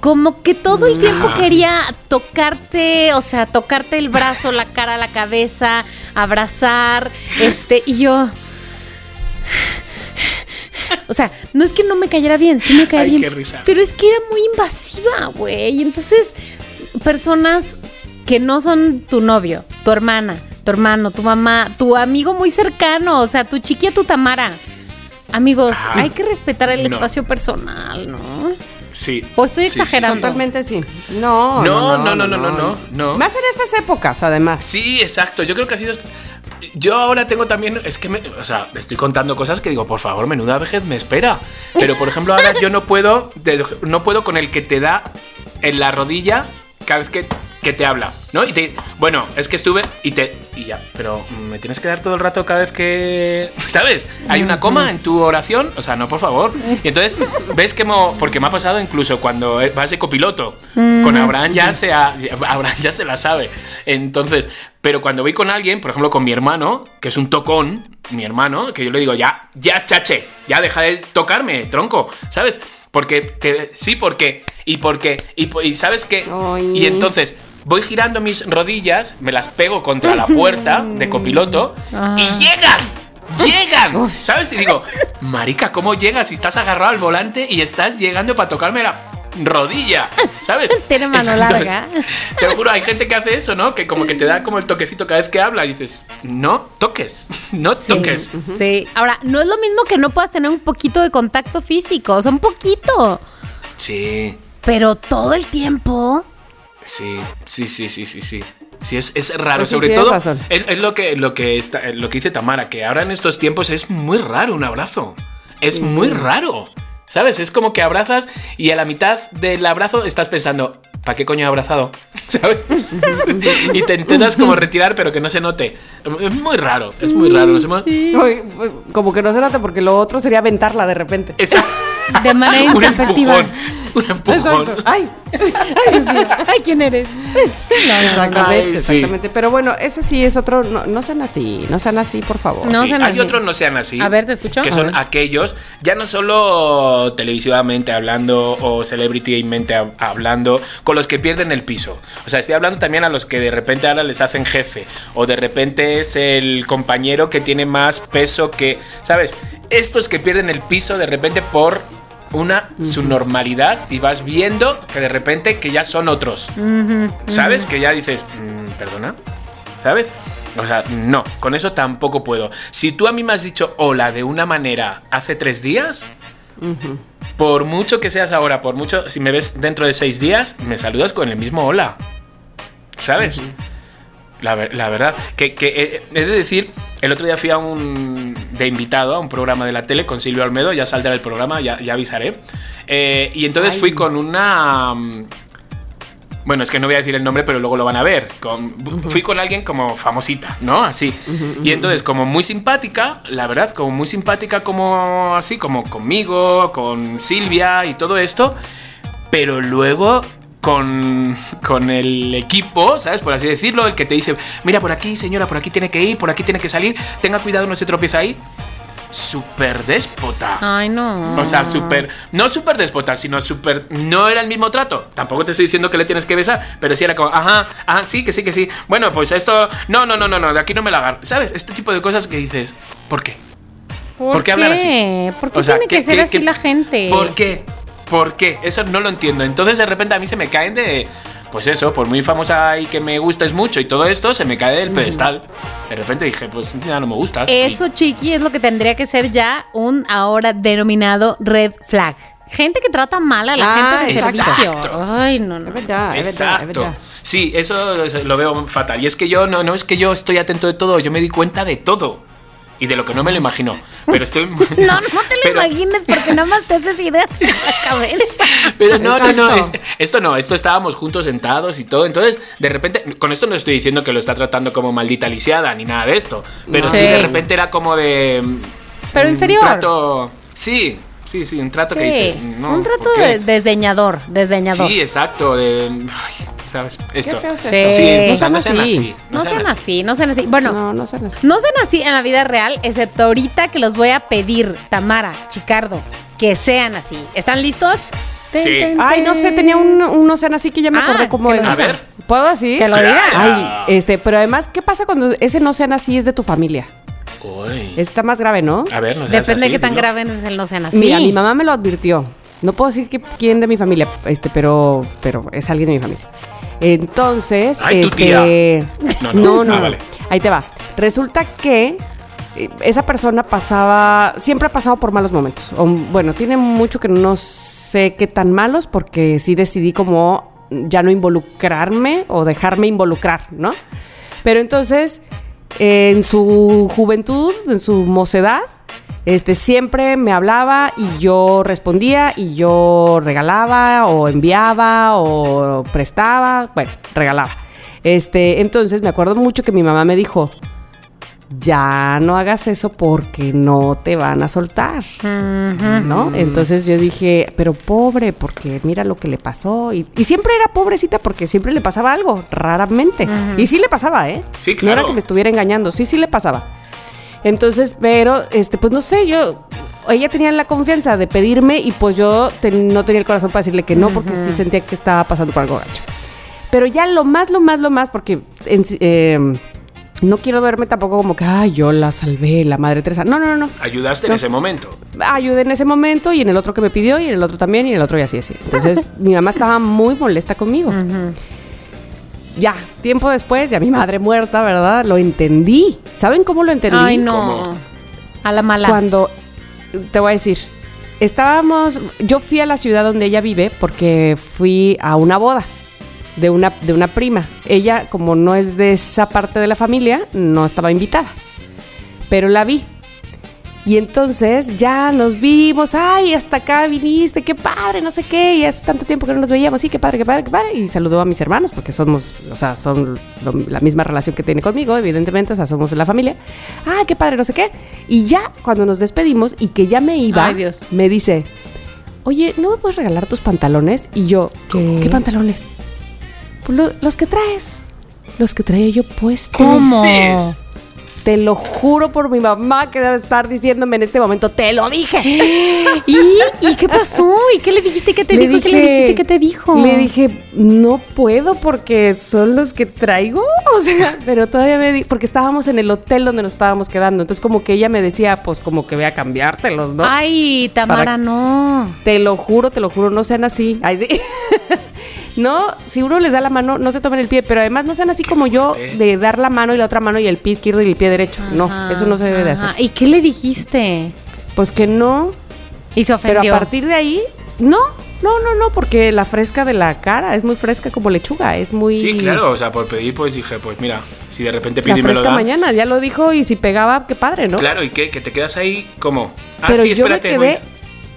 Como que todo el tiempo quería tocarte, o sea, tocarte el brazo, la cara, la cabeza, abrazar, este, y yo. O sea, no es que no me cayera bien, sí me caía Ay, bien. qué risa. Pero es que era muy invasiva, güey. Y entonces, personas que no son tu novio, tu hermana, tu hermano, tu mamá, tu amigo muy cercano, o sea, tu chiquilla, tu Tamara. Amigos, Ah, hay que respetar el no. espacio personal, ¿no? Sí. O estoy Sí, exagerando. sí. Totalmente sí. No, No, no, no, no, no, no, no. Más en estas épocas, además. Sí, exacto. Yo creo que ha sido. Yo ahora tengo también. Es que me. O sea, estoy contando cosas que digo, por favor, menuda vejez me espera. Pero por ejemplo, ahora yo no puedo. no puedo con el que te da en la rodilla cada vez que, que te habla, ¿no? Y te. Bueno, es que estuve y te. Y ya. Pero me tienes que dar todo el rato cada vez que. ¿Sabes? Hay una coma en tu oración. O sea, no, por favor. Y entonces, ves que. mo- porque me ha pasado incluso cuando vas de copiloto. Con Abraham ya se, ha- Abraham ya se la sabe. Entonces, pero cuando voy con alguien, por ejemplo con mi hermano, que es un tocón, mi hermano, que yo le digo, ya, ya, chache, ya deja de tocarme, tronco, ¿sabes? Porque, te- sí, porque, y porque, y, y sabes Ay. y entonces voy girando mis rodillas, me las pego contra la puerta de copiloto y llegan. ¡Llegan! ¿Sabes? Y digo, Marica, ¿cómo llegas si estás agarrado al volante y estás llegando para tocarme la rodilla? ¿Sabes? Tiene mano larga. te lo juro, hay gente que hace eso, ¿no? Que como que te da como el toquecito cada vez que habla y dices, no toques, no toques. Sí. Ahora, no es lo mismo que no puedas tener un poquito de contacto físico, o sea, un poquito. Sí, Pero todo el tiempo. Sí, sí, sí, sí, sí, sí. Sí, es, es raro. Pues sí, Sobre tienes todo, razón. es, es lo, que, lo, que está, lo que dice Tamara, que ahora en estos tiempos es muy raro un abrazo. Es muy raro. ¿Sabes? Es como que abrazas y a la mitad del abrazo estás pensando, ¿para qué coño he abrazado? ¿Sabes? y te intentas como retirar, pero que no se note. Es muy raro, es muy raro. Hemos- Ay, pues, Como que no se nota porque lo otro sería aventarla de repente. Esa- De manera intempestiva. Un empujón. Exacto. Ay, ay, Dios mío. Ay, ¿quién eres? Exactamente, Ay, sí. exactamente. Pero bueno, ese sí es otro. No, no sean así, no sean así, por favor. No Sí, sean hay así. otros no sean así. A ver, ¿te escucho? Que son aquellos, ya no solo televisivamente hablando o celebritymente hab- hablando, con los que pierden el piso. O sea, estoy hablando también a los que de repente ahora les hacen jefe. O de repente es el compañero que tiene más peso que. ¿Sabes? Estos que pierden el piso de repente por una su normalidad y vas viendo que de repente que ya son otros. ¿Sabes? Que ya dices, "Mm, perdona. ¿Sabes? O sea, no, con eso tampoco puedo. Si tú a mí me has dicho hola de una manera hace tres días, por mucho que seas ahora, por mucho, si me ves dentro de seis días, me saludas con el mismo hola. ¿Sabes? La, ver- la verdad, que, que, eh, he de decir, el otro día fui a un de invitado a un programa de la tele con Silvio Almedo, ya saldrá el programa, ya, ya avisaré. Eh, y entonces Ay. fui con una... mm, Bueno, es que no voy a decir el nombre, pero luego lo van a ver. Con- Fui con alguien como famosita, ¿no? Así. Y entonces, como muy simpática, la verdad, como muy simpática, como así, como conmigo, con Silvia y todo esto. Pero luego con, con el equipo, ¿sabes? Por así decirlo, el que te dice, mira, por aquí, señora, por aquí tiene que ir, por aquí tiene que salir, tenga cuidado, no se tropieza ahí. Súper déspota. Ay, no. O sea, súper. No súper déspota, sino súper. No era el mismo trato. Tampoco te estoy diciendo que le tienes que besar, pero sí era como, ajá, ajá, sí, que sí, que sí. Bueno, pues esto. No, no, no, no, no, de aquí no me la agarro. ¿Sabes? Este tipo de cosas que dices, ¿por qué? ¿Por, ¿por qué hablar así? ¿Por qué O sea, tiene ¿qué- que ser qué- así qué- la gente? ¿Por qué? ¿Por qué? Eso no lo entiendo. Entonces de repente a mí se me caen de... Pues eso, por muy famosa y que me gustes mucho y todo esto, se me cae del pedestal. De repente dije, pues ya no me gustas. Eso, chiqui, es lo que tendría que ser ya un ahora denominado red flag. Gente que trata mal a la Ah, gente de exacto. servicio. Ay, no, no. Es verdad, es verdad, es Exacto. verdad. Sí, eso es- lo veo fatal. Y es que yo no, no es que yo estoy atento de todo, yo me di cuenta de todo. Y de lo que no me lo imagino. Pero estoy. No, no te lo pero- imagines porque nada más te haces ideas en la cabeza. Pero no, no, no. Es- esto no, esto estábamos juntos sentados y todo. Entonces, de repente, con esto no estoy diciendo que lo está tratando como maldita lisiada ni nada de esto. Pero No. sí, Sí. de repente era como de. mm, Pero un inferior. trato. Sí, sí, sí, un trato que dices. No, un trato de- desdeñador, desdeñador. Sí, exacto. De. ay, ¿Sabes? Esto. feo es Sí. eso. Sí, No o sea, no sean sean así. así. No sean así, no sean así. Bueno, No, no sean así. No sean así en la vida real, excepto ahorita que los voy a pedir, Tamara, Chicardo, que sean así. ¿Están listos? Sí. Ay, no sé, tenía un, un no sean así que ya me Ah, acordé como el- A ver. ¿Puedo así? Que lo Claro. diga. Ay, este, pero además, ¿qué pasa cuando ese no sean así es de tu familia? Uy. Está más grave, ¿no? A ver, no Depende de así, qué tan dilo. grave es el no sean así. Mira, mi mamá me lo advirtió. No puedo decir que, quién de mi familia, este, pero, pero es alguien de mi familia. Entonces, Ay, este, no, No, no, no. Ah, no. vale. Ahí te va. Resulta que eh, esa persona pasaba, siempre ha pasado por malos momentos. O, bueno, tiene mucho que no sé qué tan malos, porque sí decidí como ya no involucrarme o dejarme involucrar, ¿no? Pero entonces, en su juventud, en su mocedad, este, siempre me hablaba y yo respondía y yo regalaba o enviaba o prestaba, bueno, regalaba. Este, entonces me acuerdo mucho que mi mamá me dijo, ya no hagas eso porque no te van a soltar, ¿no? Entonces yo dije, pero pobre, porque mira lo que le pasó. Y, y siempre era pobrecita porque siempre le pasaba algo, raramente. Y sí le pasaba, ¿eh? Sí, No era claro. que me estuviera engañando, sí, sí le pasaba. Entonces, pero, este, pues no sé, yo, ella tenía la confianza de pedirme y pues yo no tenía el corazón para decirle que no, porque sí sentía que estaba pasando por algo gacho. Pero ya lo más, lo más, lo más, porque eh, no quiero verme tampoco como que, ay, yo la salvé, la madre Teresa. No, no, no, no. Ayudaste en ese momento. Ayudé en ese momento y en el otro que me pidió y en el otro también y en el otro y así, así. Entonces, mi mamá estaba muy molesta conmigo. Ya, tiempo después, ya mi madre muerta, ¿verdad? Lo entendí. ¿Saben cómo lo entendí? Ay, no. ¿Cómo? A la mala. Cuando, te voy a decir, estábamos, yo fui a la ciudad donde ella vive porque fui a una boda. de una, de una prima. Ella, como no es de esa parte de la familia, no estaba invitada. Pero la vi. Y entonces ya nos vimos, ay, hasta acá viniste, qué padre, no sé qué, y hace tanto tiempo que no nos veíamos, sí, qué padre, qué padre, qué padre. Y saludó a mis hermanos, porque somos, o sea, son lo- la misma relación que tiene conmigo, evidentemente, o sea, somos de la familia. Ah, qué padre, no sé qué. Y ya cuando nos despedimos y que ya me iba, Ay, Dios. me dice, oye, ¿no me puedes regalar tus pantalones? Y yo, ¿Qué? ¿qué pantalones? "Pues lo- los que traes. Los que traía yo puestos. ¿Cómo? Te lo juro por mi mamá que debe estar diciéndome en este momento, te lo dije. ¿Y? ¿Y qué pasó? ¿Y qué le dijiste? ¿Qué te Le dijo? ¿Qué le dijiste? ¿Qué te dijo? Le dije, no puedo porque son los que traigo. O sea, pero todavía me di, porque estábamos en el hotel donde nos estábamos quedando. Entonces, como que ella me decía, pues como que voy a cambiártelos, ¿no? Ay, Tamara, Para- no. Te lo juro, te lo juro, no sean así. Ay, sí. no, si uno les da la mano, no se tomen el pie, pero además no sean así como yo de dar la mano y la otra mano y el pie izquierdo y el pie derecho. no, eso no se debe de hacer. ¿Y qué le dijiste? Pues que no, Y se pero ofendió. a partir de ahí, no, no, no, no, porque la fresca de la cara es muy fresca como lechuga, es muy... Sí, claro, o sea, por pedir, pues dije, pues mira, si de repente La pide y me lo da. mañana, ya lo dijo y si pegaba, qué padre, ¿no? Claro, ¿y qué? Que te quedas ahí como. Ah, Pero sí, yo me espérate. quedé voy.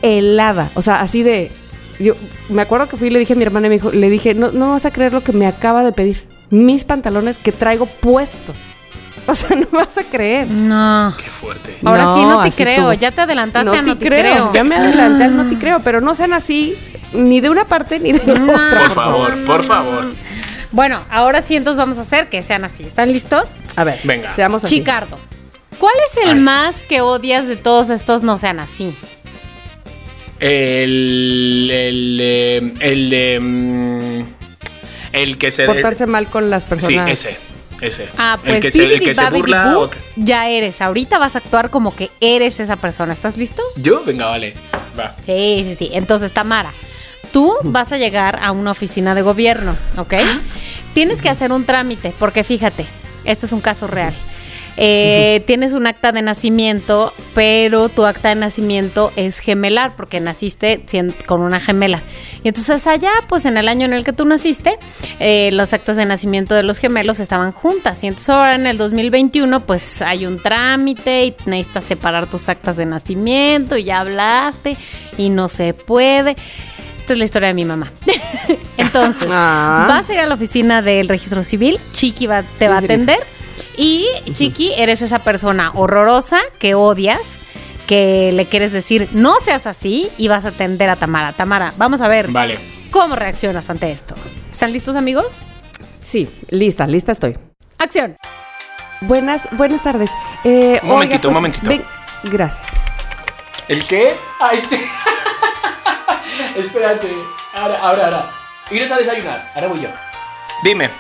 helada, o sea, así de... Yo me acuerdo que fui y le dije a mi hermana y me dijo, le dije, no, no vas a creer lo que me acaba de pedir. Mis pantalones que traigo puestos. O sea, no vas a creer. No. Qué fuerte. Ahora sí no te creo. estuvo. Ya te adelantaste no a no te te creo. creo. Ya me adelanté al no te creo, pero no sean así ni de una parte ni de la otra. Por favor, por favor. Bueno, ahora sí entonces vamos a hacer que sean así. ¿Están listos? A ver, Venga. seamos así. Chicardo. ¿Cuál es el Ay. más que odias de todos estos no sean así? El. El de. El de. mm, El que se. Portarse mal con las Sí, personas. ese. Ese. Ah, pues el que se, el que se bibidi burla. babidi o boo, que- ya eres. Ahorita vas a actuar como que eres esa persona. ¿Estás listo? ¿Yo? Venga, vale. Va. Sí, sí, sí. Entonces, Tamara, tú vas a llegar a una oficina de gobierno, ¿ok? Tienes que hacer un trámite, porque fíjate, este es un caso real. Eh, tienes un acta de nacimiento, pero tu acta de nacimiento es gemelar, porque naciste con una gemela. Y entonces allá, pues en el año en el que tú naciste, eh, los actas de nacimiento de los gemelos estaban juntas. Y entonces ahora en el 2021, pues hay un trámite y necesitas separar tus actas de nacimiento y ya hablaste y no se puede. Esta es la historia de mi mamá. Entonces, Ah. vas a ir a la oficina del registro civil, Chiqui va, te va a atender y Chiqui, eres esa persona horrorosa que odias, que le quieres decir no seas así y vas a atender a Tamara. Tamara, vamos a ver Vale. cómo reaccionas ante esto. ¿Están listos amigos? Sí, lista, lista estoy. Acción. Buenas, buenas tardes. Eh, Un momentito, un momentito. ven- gracias. ¿El qué? Ay, sí. Espérate. Ahora, ahora, ahora. Iros a desayunar. Ahora voy yo. Dime.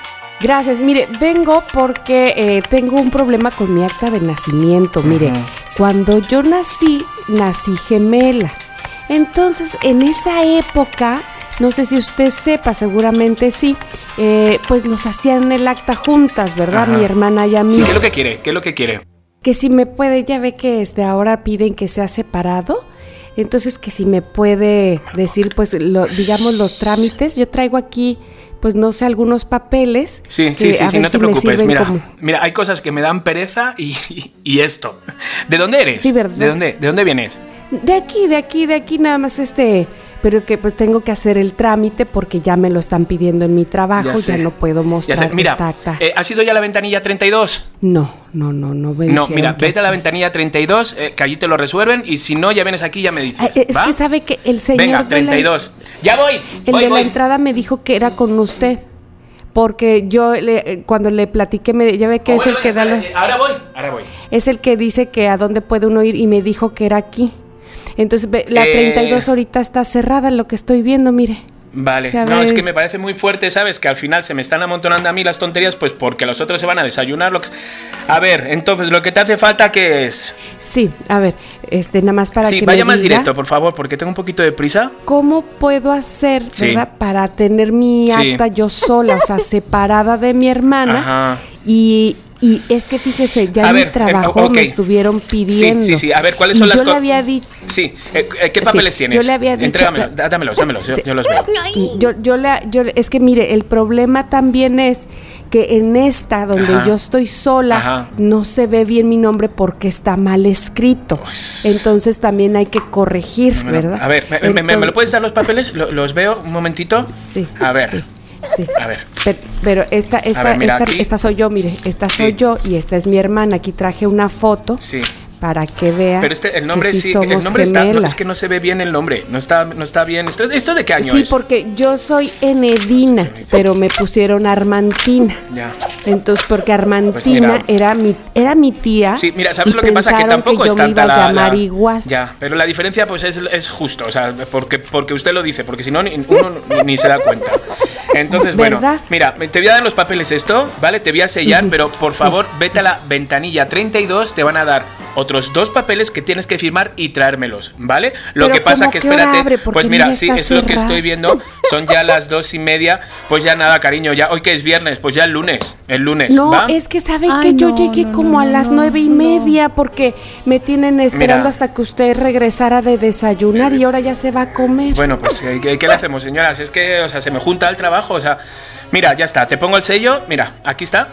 Gracias. Mire, vengo porque eh, tengo un problema con mi acta de nacimiento. Mire, cuando yo nací, nací gemela. Entonces, en esa época, no sé si usted sepa, seguramente sí, eh, pues nos hacían el acta juntas, ¿verdad? Ajá. Mi hermana y a mí. Sí, ¿qué es lo que quiere? ¿Qué es lo que quiere? Que si me puede, ya ve que este, ahora piden que sea separado. Entonces, que si me puede decir, pues, lo, digamos, los trámites. Yo traigo aquí, pues, no sé, algunos papeles. Sí, sí, sí, sí, no te preocupes. Mira, como- mira, hay cosas que me dan pereza y, y- y esto. ¿De dónde eres? Sí, ¿verdad? ¿De dónde, ¿De dónde vienes? De aquí, de aquí, de aquí, nada más este. Pero que pues tengo que hacer el trámite porque ya me lo están pidiendo en mi trabajo, ya, sé. no puedo Ya mostrar sé. Mira, esta acta. eh, ¿has ido ya la ventanilla 32? no, no, no, no me No, mira, que vete a la ventanilla 32, eh, que allí te lo resuelven y si no, ya vienes aquí y ya me dices. Es ¿va? que sabe que el señor. Venga, de la- 32. Ya voy. El voy, de voy. la entrada me dijo que era con usted. Porque yo le- eh, cuando le platiqué, me, ya ve que Oh, es bueno, el que da eh, Ahora voy, ahora voy. es el que dice que a dónde puede uno ir y me dijo que era aquí. Entonces la Eh. 32 ahorita está cerrada, lo que estoy viendo, mire. Vale, Sí, no, es que me parece muy fuerte, ¿sabes? Que al final se me están amontonando a mí las tonterías, pues porque los otros se van a desayunar. Lo que... A ver, entonces, lo que te hace falta, ¿qué es? Sí, a ver, este nada más para sí, que vaya me más diga directo, por favor, porque tengo un poquito de prisa. cómo puedo hacer, Sí. ¿verdad? Para tener mi Sí. acta yo sola, o sea, separada de mi hermana Ajá. y Y es que fíjese, ya A en ver, mi trabajo eh, ok. me estuvieron pidiendo. Sí, sí, sí. A ver, ¿cuáles Y son las Yo le había dicho. Sí, eh, eh, ¿qué Sí, papeles yo tienes? le había dicho- Entrégamelo, dá- dámelos, dámelos, yo, Sí. yo los veo. Yo, yo le, yo es que mire, el problema también es que en esta, donde Ajá. yo estoy sola, Ajá. no se ve bien mi nombre porque está mal escrito. Entonces también hay que corregir, ¿verdad? A ver, ¿me, me- me- me lo puedes dar los papeles? Lo- ¿Los veo un momentito? Sí. A ver, Sí. Sí. a ver. Pero, pero esta, esta, ver, mira, esta, esta soy yo, mire, esta soy yo y esta es mi hermana. Aquí traje una foto Sí. Para que vea. Pero este, el nombre que sí, sí, el nombre está, no, es que no se ve bien el nombre, no está, no está bien. ¿Esto, esto de qué año Sí, es? porque yo soy Enedina, pero me pusieron Armantina. Ya. Entonces, porque Pues Armantina mira. era mi era mi tía. Sí, mira, ¿sabes lo que pasa? Que tampoco yo es me tanta iba a la, llamar la- igual. Ya, pero la diferencia pues es, es justo, o sea, porque, porque usted lo dice, porque si no, uno ni, se da cuenta. Entonces, bueno, ¿Verdad? mira, te voy a dar los papeles esto, ¿vale? Te voy a sellar, pero por favor, vete a la ventanilla 32, te van a dar otros dos papeles que tienes que firmar y traérmelos, ¿vale? Lo Pero que pasa ¿cómo que espérate, abre? Pues mira, sí, es lo que estoy viendo, son ya las dos y media, pues ya nada, cariño, ya hoy que es viernes, pues ya el lunes, el lunes, No, ¿va? es que sabe Ay, que yo no, llegué no, como no, a las no, nueve y no. media porque me tienen esperando Mira. hasta que usted regresara de desayunar y ahora ya se va a comer. Bueno, pues ¿qué, qué- qué le hacemos, señoras? Es que, o sea, se me junta el trabajo, o sea, mira, ya está, te pongo el sello, mira, aquí está.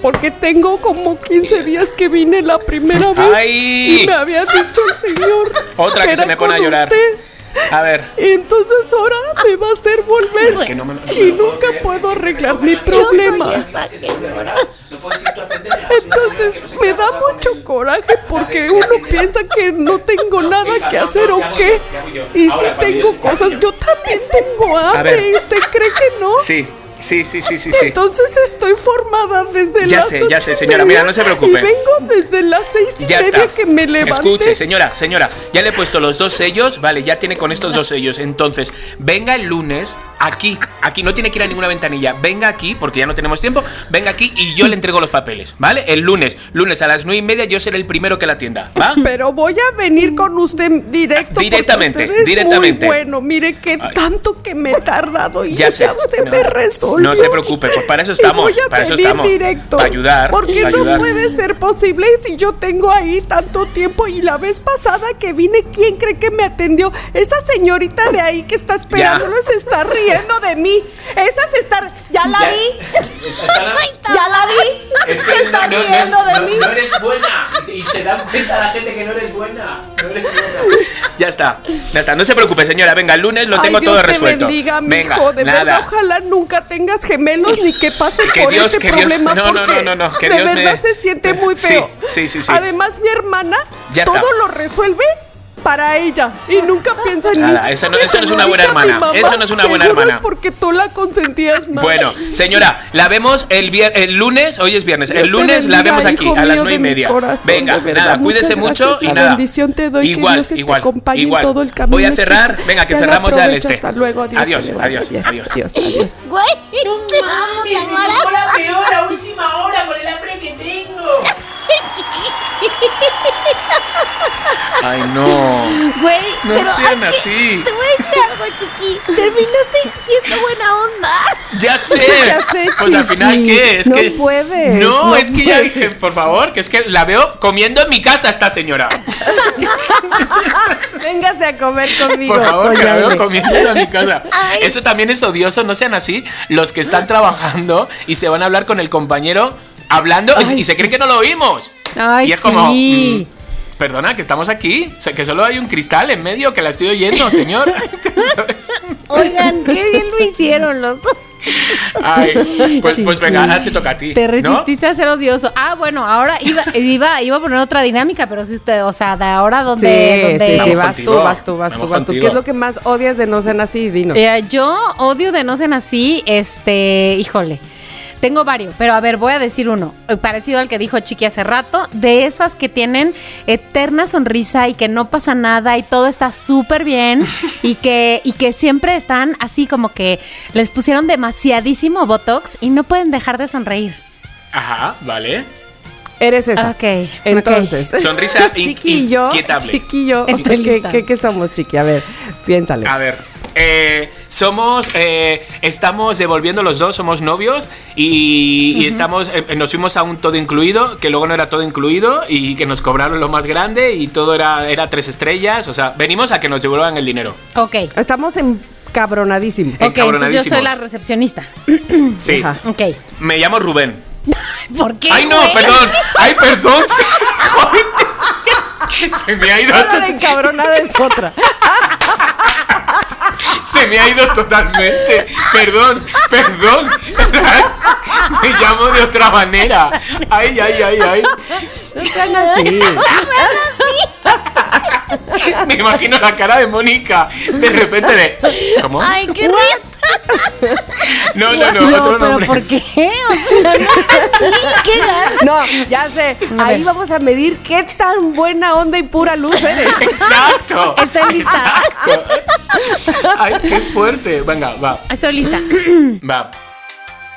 Porque tengo como 15 días que vine la primera vez ¡Ay! y me había dicho el señor Otra que era se me pone a llorar. usted. A ver, Y entonces ahora me va a hacer volver Es que no me lo- y nunca puedo arreglar mi problema. Entonces me da mucho coraje porque uno piensa que no tengo nada que hacer o qué. Y si tengo cosas, yo también tengo ver. hambre. ¿Y usted cree que no? sí, sí, sí, sí, sí, sí. Entonces estoy formada desde Ya las sé, ya sé, señora, mira, no se preocupe. Y vengo desde las seis y Ya media está. que me levanté. Escuche, señora, señora, ya le he puesto los dos sellos, vale, ya tiene con estos dos sellos. Entonces, venga el lunes aquí, aquí, no tiene que ir a ninguna ventanilla, venga aquí, porque ya no tenemos tiempo, venga aquí y yo le entrego los papeles, ¿vale? El lunes, lunes a las nueve y media, yo seré el primero que la atienda, ¿va? Pero voy a venir con usted directo. Directamente, usted es directamente. Muy bueno, mire qué tanto que me he tardado y Ya ya, sé. usted No, me no se preocupe, pues para eso estamos, voy a para eso estamos. directo. Para ayudar, Porque para no ayudar. puede ser posible si yo tengo ahí tanto tiempo y la vez pasada que vine, ¿quién cree que me atendió? Esa señorita de ahí que está esperándolo se está riendo de mí. Esa se está. Ya la Ya. vi. Ya la vi. se está riendo de mí. eres buena. Y se dan cuenta la gente que no eres buena. Ya está, ya está. No se preocupe, señora. Venga, el lunes lo tengo Ay, Dios todo te resuelto. bendiga, Venga, mijo. De nada. verdad, ojalá nunca tengas gemelos ni que pase Que por Dios- este que Dios- problema. no, no, no, no, no, que de Dios me- verdad se siente muy Sí, feo. sí, sí, sí. Además, mi hermana Ya todo está. lo resuelve para ella y nunca piensa en mí. Nada, eso no- eso no es una buena hermana, mamá, eso no es una buena hermana. Es porque tú la consentías más. Bueno, señora, la vemos el, vier- el lunes, hoy es viernes, Dios el lunes la vemos aquí a las nueve y media. corazón, Venga, verdad, nada, cuídese mucho y La nada. bendición te doy, que igual, Dios te igual, acompañe igual. todo el camino Voy a que- cerrar, venga, que que cerramos ya el este. Hasta luego, adiós. Adiós, adiós, bien. adiós. Adiós, adiós. Güey, te amo, Tamara. la peor a última hora con el hambre que tengo. Ay, no. Güey, No pero sean así. Te voy a decir algo, chiqui. Terminaste siendo buena onda. Ya sé. Ya sé, pues al final. ¿qué? Es No que. puedes, No, no es que ya dije, por favor, que es que la veo comiendo en mi casa esta señora. Véngase a comer conmigo. Por favor, que la veo comiendo en mi casa. Eso también es odioso, no sean así. Los que están trabajando y se van a hablar con el compañero hablando y- Ay, y se sí. creen que no lo oímos. Ay, y es como. sí. mm, Perdona, que estamos aquí. O sea, que solo hay un cristal en medio que la estoy oyendo, señor. Oigan, qué bien lo hicieron los dos. Ay, pues, pues venga, te toca a ti. Te ¿no? resististe a ser odioso. Ah, bueno, ahora iba, iba, iba a poner otra dinámica, pero si usted, o sea, de ahora donde. Sí, donde sí, sí, vas contigo. tú, vas tú, vas tú, vas tú. ¿Qué es lo que más odias de no ser así? Dinos. Eh, yo odio de no ser así, este, híjole. Tengo varios, pero a ver, voy a decir uno, eh, parecido al que dijo Chiqui hace rato, de esas que tienen eterna sonrisa y que no pasa nada y todo está súper bien y que, y que siempre están así como que les pusieron demasiadísimo Botox y no pueden dejar de sonreír. Ajá, vale. Eres esa. Ok, Entonces. Sonrisa in- chiquillo. inquietable. Chiquillo. ¿Qué, qué, qué somos, chiqui? A ver, piénsale. A ver, eh, somos, eh, estamos devolviendo los dos, somos novios y, y estamos, eh, nos fuimos a un todo incluido, que luego no era todo incluido y que nos cobraron lo más grande y todo era, era tres estrellas. O sea, venimos a que nos devuelvan el dinero. Ok. Estamos encabronadísimos. Ok, entonces yo soy la recepcionista. Sí. Ajá. Ok. Me llamo Rubén. ¿Por qué? Ay, no, güey? perdón. Ay, perdón. Se me ha ido. Ahora la encabronada es otra. Se me ha ido totalmente. Perdón, perdón. Me llamo de otra manera. Ay, ay, ay, ay. No sean así. Me imagino la cara de Mónica. De repente de. ¿Cómo? Ay, qué risa. No, no, no, No, otro pero nombre. ¿por qué? O sea, no Qué ganas. No, ya sé. Ahí vamos a medir qué tan buena onda y pura luz eres. Exacto. Estoy lista. Exacto. Ay, qué fuerte. Venga, va, Estoy lista. va.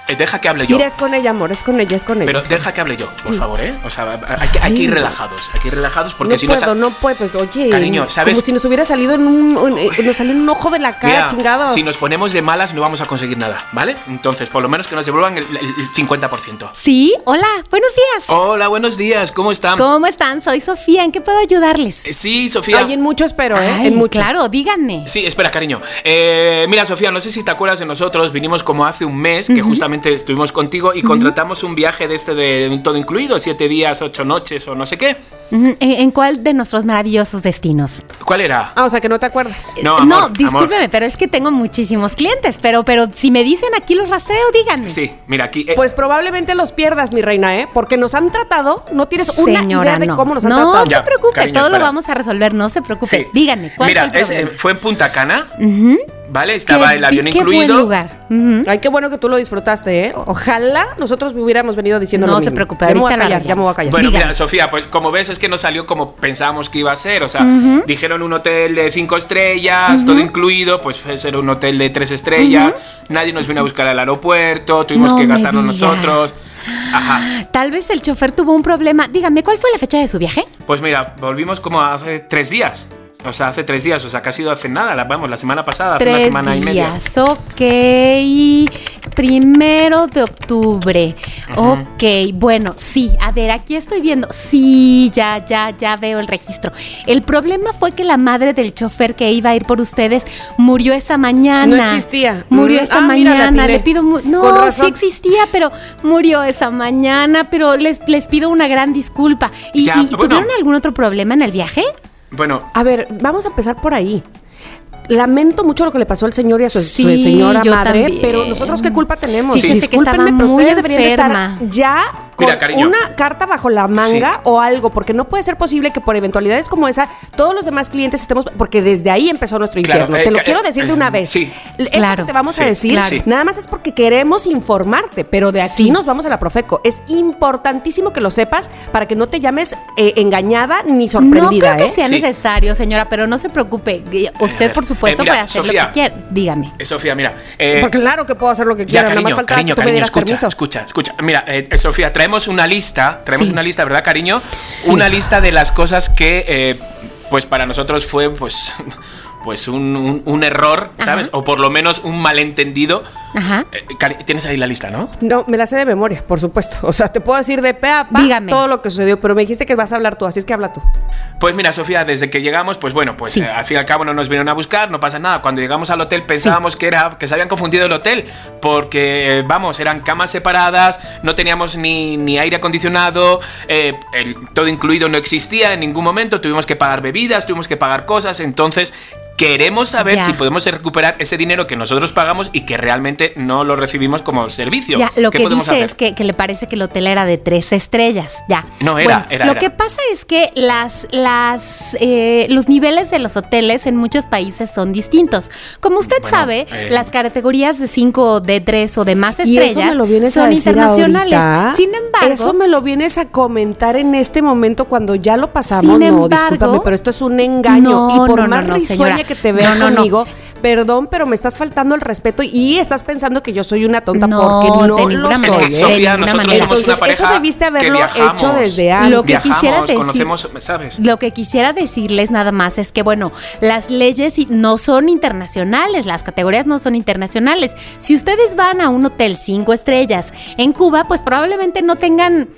Eh, deja que hable yo. Mira, es con ella, amor, es con ella, es con ella. Pero deja que hable yo, por favor, ¿eh? O sea, hay que, hay que ir relajados. Hay que ir relajados porque no si no. puedo, no puedo. Oye, Cariño, ¿sabes? como si nos hubiera salido en un, un- eh, nos salió en un ojo de la cara, Mira, chingado. si nos ponemos de malas no vamos a conseguir nada, ¿vale? Entonces, por lo menos que nos devuelvan el, el- el 50%. Sí, hola, buenos días. Hola, buenos días, ¿cómo están? ¿Cómo están? Soy Sofía. ¿En qué puedo ayudarles? Eh, Sí, Sofía. Ay, en mucho espero, ¿eh? Ay, en mucho. Claro, díganme. Sí, espera, cariño. Eh, mira, Sofía, no sé si te acuerdas de nosotros. Vinimos como hace un mes, que justamente estuvimos contigo y contratamos un viaje de este de un todo incluido, siete días, ocho noches o no sé qué. ¿En en cuál de nuestros maravillosos destinos? ¿Cuál era? Ah, o sea, que no te acuerdas. No, amor, amor. discúlpeme, pero es que tengo muchísimos clientes. Pero, pero si me dicen aquí los rastreo, díganme. Sí, mira, aquí. eh, Pues probablemente los pierdas, mi reina, ¿eh? Porque nos han tratado, no tienes una idea de no. cómo nos han no tratado. se Ya, preocupe, cariño, todo lo vamos a resolver, no se preocupe. sí. Díganme, ¿cuál Mira, fue el es, eh, fue en Punta Cana. ¿Vale? Estaba Qué el avión qué incluido. buen lugar. Ujú. Ay, qué bueno que tú lo disfrutaste, ¿eh? Ojalá nosotros hubiéramos venido diciendo No lo se mismo. preocupe, ya me voy a callar, ya me voy a callar. Bueno, Dígame. mira, Sofía, pues como ves es que no salió como pensábamos que iba a ser. O sea, dijeron un hotel de cinco estrellas, todo incluido, pues fue ser un hotel de tres estrellas. Nadie nos vino a buscar al aeropuerto, tuvimos No que diga. nosotros. Ajá. Tal vez el chofer tuvo un problema. Dígame, ¿cuál fue la fecha de su viaje? Pues mira, volvimos como hace tres días. O sea, hace tres días, o sea, que ha sido hace nada, la, vamos, la semana pasada, hace una Tres semana y media. días, ok. Primero de octubre. Ok, bueno, sí, a ver, aquí estoy viendo. Sí, ya, ya, ya veo el registro. El problema fue que la madre del chofer que iba a ir por ustedes murió esa mañana. No existía. Murió Mm, esa ah, mañana. Le pido. No, sí existía, pero murió esa mañana. Pero les, les pido una gran disculpa. ¿Y, Ya, y bueno. tuvieron algún otro problema en el viaje? Bueno, A ver, vamos a empezar por ahí. Lamento mucho lo que le pasó al señor y a su, su Sí, señora madre, también. pero nosotros qué culpa tenemos. Que estaba Discúlpenme, pero muy ustedes deberían de enferma. estar ya Mira, cariño. una carta bajo la manga Sí. o algo, porque no puede ser posible que por eventualidades como esa todos los demás clientes estemos, porque desde ahí empezó nuestro infierno. eh, Te lo ca- quiero eh, decir de eh, una vez. sí. Esto Claro. que te vamos a decir, claro. nada más es porque queremos informarte, pero de aquí Sí. nos vamos a la Profeco. Es importantísimo que lo sepas para que no te llames eh, engañada ni sorprendida, no creo ¿eh? que sea Sí. necesario, señora, pero no se preocupe. Usted, por supuesto, Eh, mira, puede hacer Sofía. lo que quiera. Dígame. eh, Sofía, mira. eh, claro que puedo hacer lo que Ya, quiera, nada más cariño, falta cariño, que tú me cariño, dieras escucha, permiso. escucha, escucha. Mira, eh, eh, Sofía, traemos una lista, traemos Sí. una lista, ¿verdad, cariño? Una lista de las cosas que, eh, pues para nosotros fue, pues, pues un, un- un error, ¿sabes? O por lo menos un malentendido. Ajá. Eh, cari- Tienes ahí la lista, ¿no? No, me la sé de memoria, por supuesto. O sea, te puedo decir de pe a pa Dígame. todo lo que sucedió, pero me dijiste que vas a hablar tú, así es que habla tú. Pues mira, Sofía, desde que llegamos, pues bueno, pues Sí. eh, al fin y al cabo no nos vinieron a buscar, no pasa nada. Cuando llegamos al hotel pensábamos que era que se habían confundido el hotel, porque eh, vamos, eran camas separadas, no teníamos ni, ni aire acondicionado, eh, el- todo incluido no existía en ningún momento, tuvimos que pagar bebidas, tuvimos que pagar cosas, entonces queremos saber Ya. si podemos recuperar ese dinero que nosotros pagamos y que realmente no lo recibimos como servicio. Ya, lo ¿Qué que podemos dice hacer? es que, que le parece que el hotel era de tres estrellas. Ya. No, era, Bueno, era, Lo era. que pasa es que las, las, eh, los niveles de los hoteles en muchos países son distintos. Como usted Bueno, sabe, eh. las categorías de 5, de 3 o de más estrellas son internacionales. ahorita. Sin embargo, eso me lo vienes a comentar en este momento cuando ya lo pasamos. Sin no, embargo- discúlpame, pero esto es un engaño. No, y por no, más no, risueña que te veas No, no, no. conmigo, perdón, pero me estás faltando el respeto y estás pensando que yo soy una tonta No, porque no de lo ninguna soy. Es manera. que, ¿eh? Sofía, de ninguna nosotros manera. somos Entonces, una eso debiste que haberlo viajamos, hecho desde antes. Lo que viajamos, quisiera decir-. Lo que quisiera decirles nada más es que, bueno, las leyes no son internacionales, las categorías no son internacionales. Si ustedes van a un hotel cinco estrellas en Cuba, pues probablemente no tengan.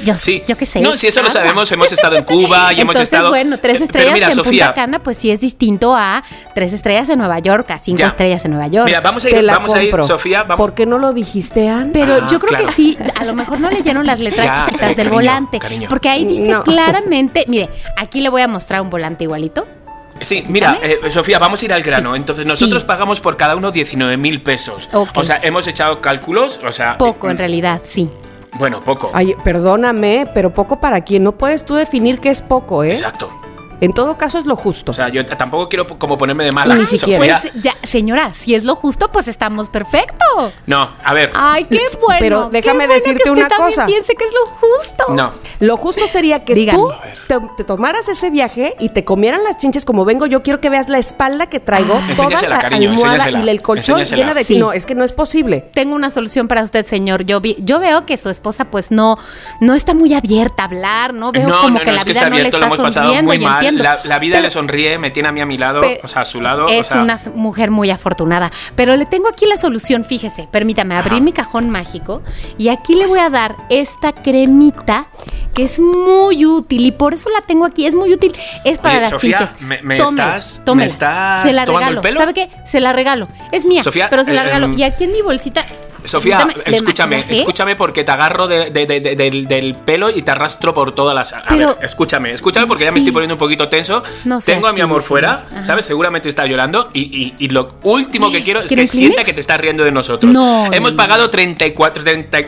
Yo, Sí. yo qué sé. No, si eso lo agua. sabemos, hemos estado en Cuba y hemos Entonces, estado. bueno, tres estrellas mira, en Sofía, Punta Cana, pues sí es distinto a tres estrellas en Nueva York, a cinco Ya. estrellas en Nueva York. Mira, vamos a ir, vamos a ir. Sofía, vamos. ¿Por qué no lo dijiste antes? Pero Ah, yo creo claro. que sí, a lo mejor no leyeron las letras Ya, chiquitas eh, del cariño, volante. cariño. Porque ahí dice No. claramente, mire, aquí le voy a mostrar un volante igualito. Sí, mira, eh, Sofía, vamos a ir al grano. Entonces, nosotros Sí. pagamos por cada uno 19 mil pesos. O sea, hemos echado cálculos, o sea. Poco eh, en realidad, sí. Bueno, poco. Ay, perdóname, pero poco para quién. No puedes tú definir qué es poco, ¿eh? Exacto. En todo caso es lo justo. O sea, yo tampoco quiero como ponerme de mala. Ni siquiera. Pues ya, señora, si es lo justo, pues estamos perfecto. No, a ver. Ay, qué bueno. Pero déjame bueno decirte que usted una también cosa. piense que es lo justo. No. Lo justo sería que tú te, te tomaras ese viaje y te comieran las chinches como vengo. Yo quiero que veas la espalda que traigo, toda Enséñasela, la cariño, almohada y el colchón enséñasela. llena de Sí. ti. No, es que no es posible. Tengo una solución para usted, señor. Yo vi, yo veo que su esposa, pues no, no está muy abierta a hablar, no veo no, como no, que no, la es que vida está no le está sonriendo y. entiendo. La, la vida Pero- le sonríe, me tiene a mí a mi lado, o sea, a su lado. Es o sea, una mujer muy afortunada. Pero le tengo aquí la solución, fíjese. Permítame abrir mi cajón mágico. Y aquí le voy a dar esta cremita que es muy útil. Y por eso la tengo aquí. Es muy útil. Es para Oye, las Sofía, chinches. me- me Tómela, estás- me tómela. estás Se la tomando el regalo. pelo. ¿Sabe qué? Se la regalo. Es mía. Sofía, pero se la eh, regalo. em, y aquí en mi bolsita. Sofía, escúchame, escúchame porque te agarro de- de- de- de- del, del pelo y te arrastro por todas las... A Pero- ver, escúchame, escúchame porque ya me Sí. estoy poniendo un poquito tenso. No sé, Tengo a mi sí, amor sí. fuera, Ajá. ¿sabes? Seguramente está llorando y, y- y lo último que quiero es ¿Quiere que sienta que te estás riendo de nosotros. No, Hemos no, pagado 34, 30,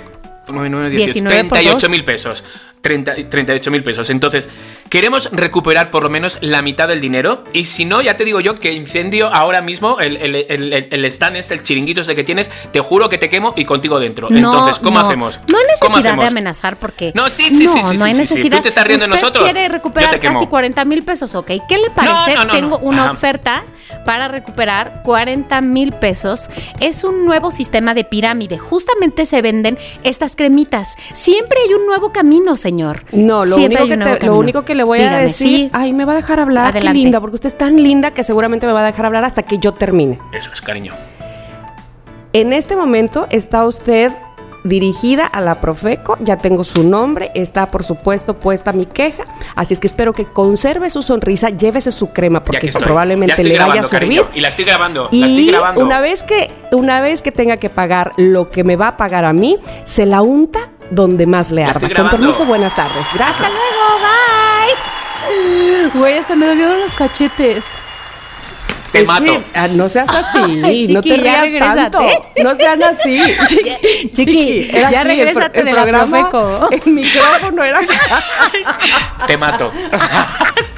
9, 9, 18, 19 por 38 dos. mil pesos. 30 38 mil pesos. Entonces, queremos recuperar por lo menos la mitad del dinero. Y si no, ya te digo yo que incendio ahora mismo el, el, el, stand este, el chiringuito este que tienes, te juro que te quemo y contigo dentro. No, Entonces, ¿cómo no. hacemos? No hay ¿Cómo necesidad de amenazar porque. No, sí, sí, sí, sí, No hay sí, sí, sí. necesidad. Tú te estás riendo de nosotros. quiere recuperar casi 40 mil pesos, ¿ok? ¿Qué le parece? Tengo una Ajá. oferta para recuperar 40 mil pesos. Es un nuevo sistema de pirámide. Justamente se venden estas cremitas. Siempre hay un nuevo camino, señor. No, lo Siempre único, que te- lo único que le voy a decir, sí. ay, me va a dejar hablar, qué linda, porque usted es tan linda que seguramente me va a dejar hablar hasta que yo termine. Eso es, cariño. En este momento está usted dirigida a la Profeco, ya tengo su nombre, está por supuesto puesta mi queja, así es que espero que conserve su sonrisa, llévese su crema porque probablemente le vaya a servir. cariño. Y la estoy grabando. la estoy Y grabando. una vez que una vez que tenga que pagar lo que me va a pagar a mí, se la unta donde más le arda. Con permiso, buenas tardes. Gracias. Hasta luego, bye. Güey, hasta me dolieron los cachetes. Te Es mato. que, ah, no seas así, Ay, no te rías tanto. No sean así. Chiqui, Chiqui, era ya el el de la programa, Profeco. El micrófono era Te mato.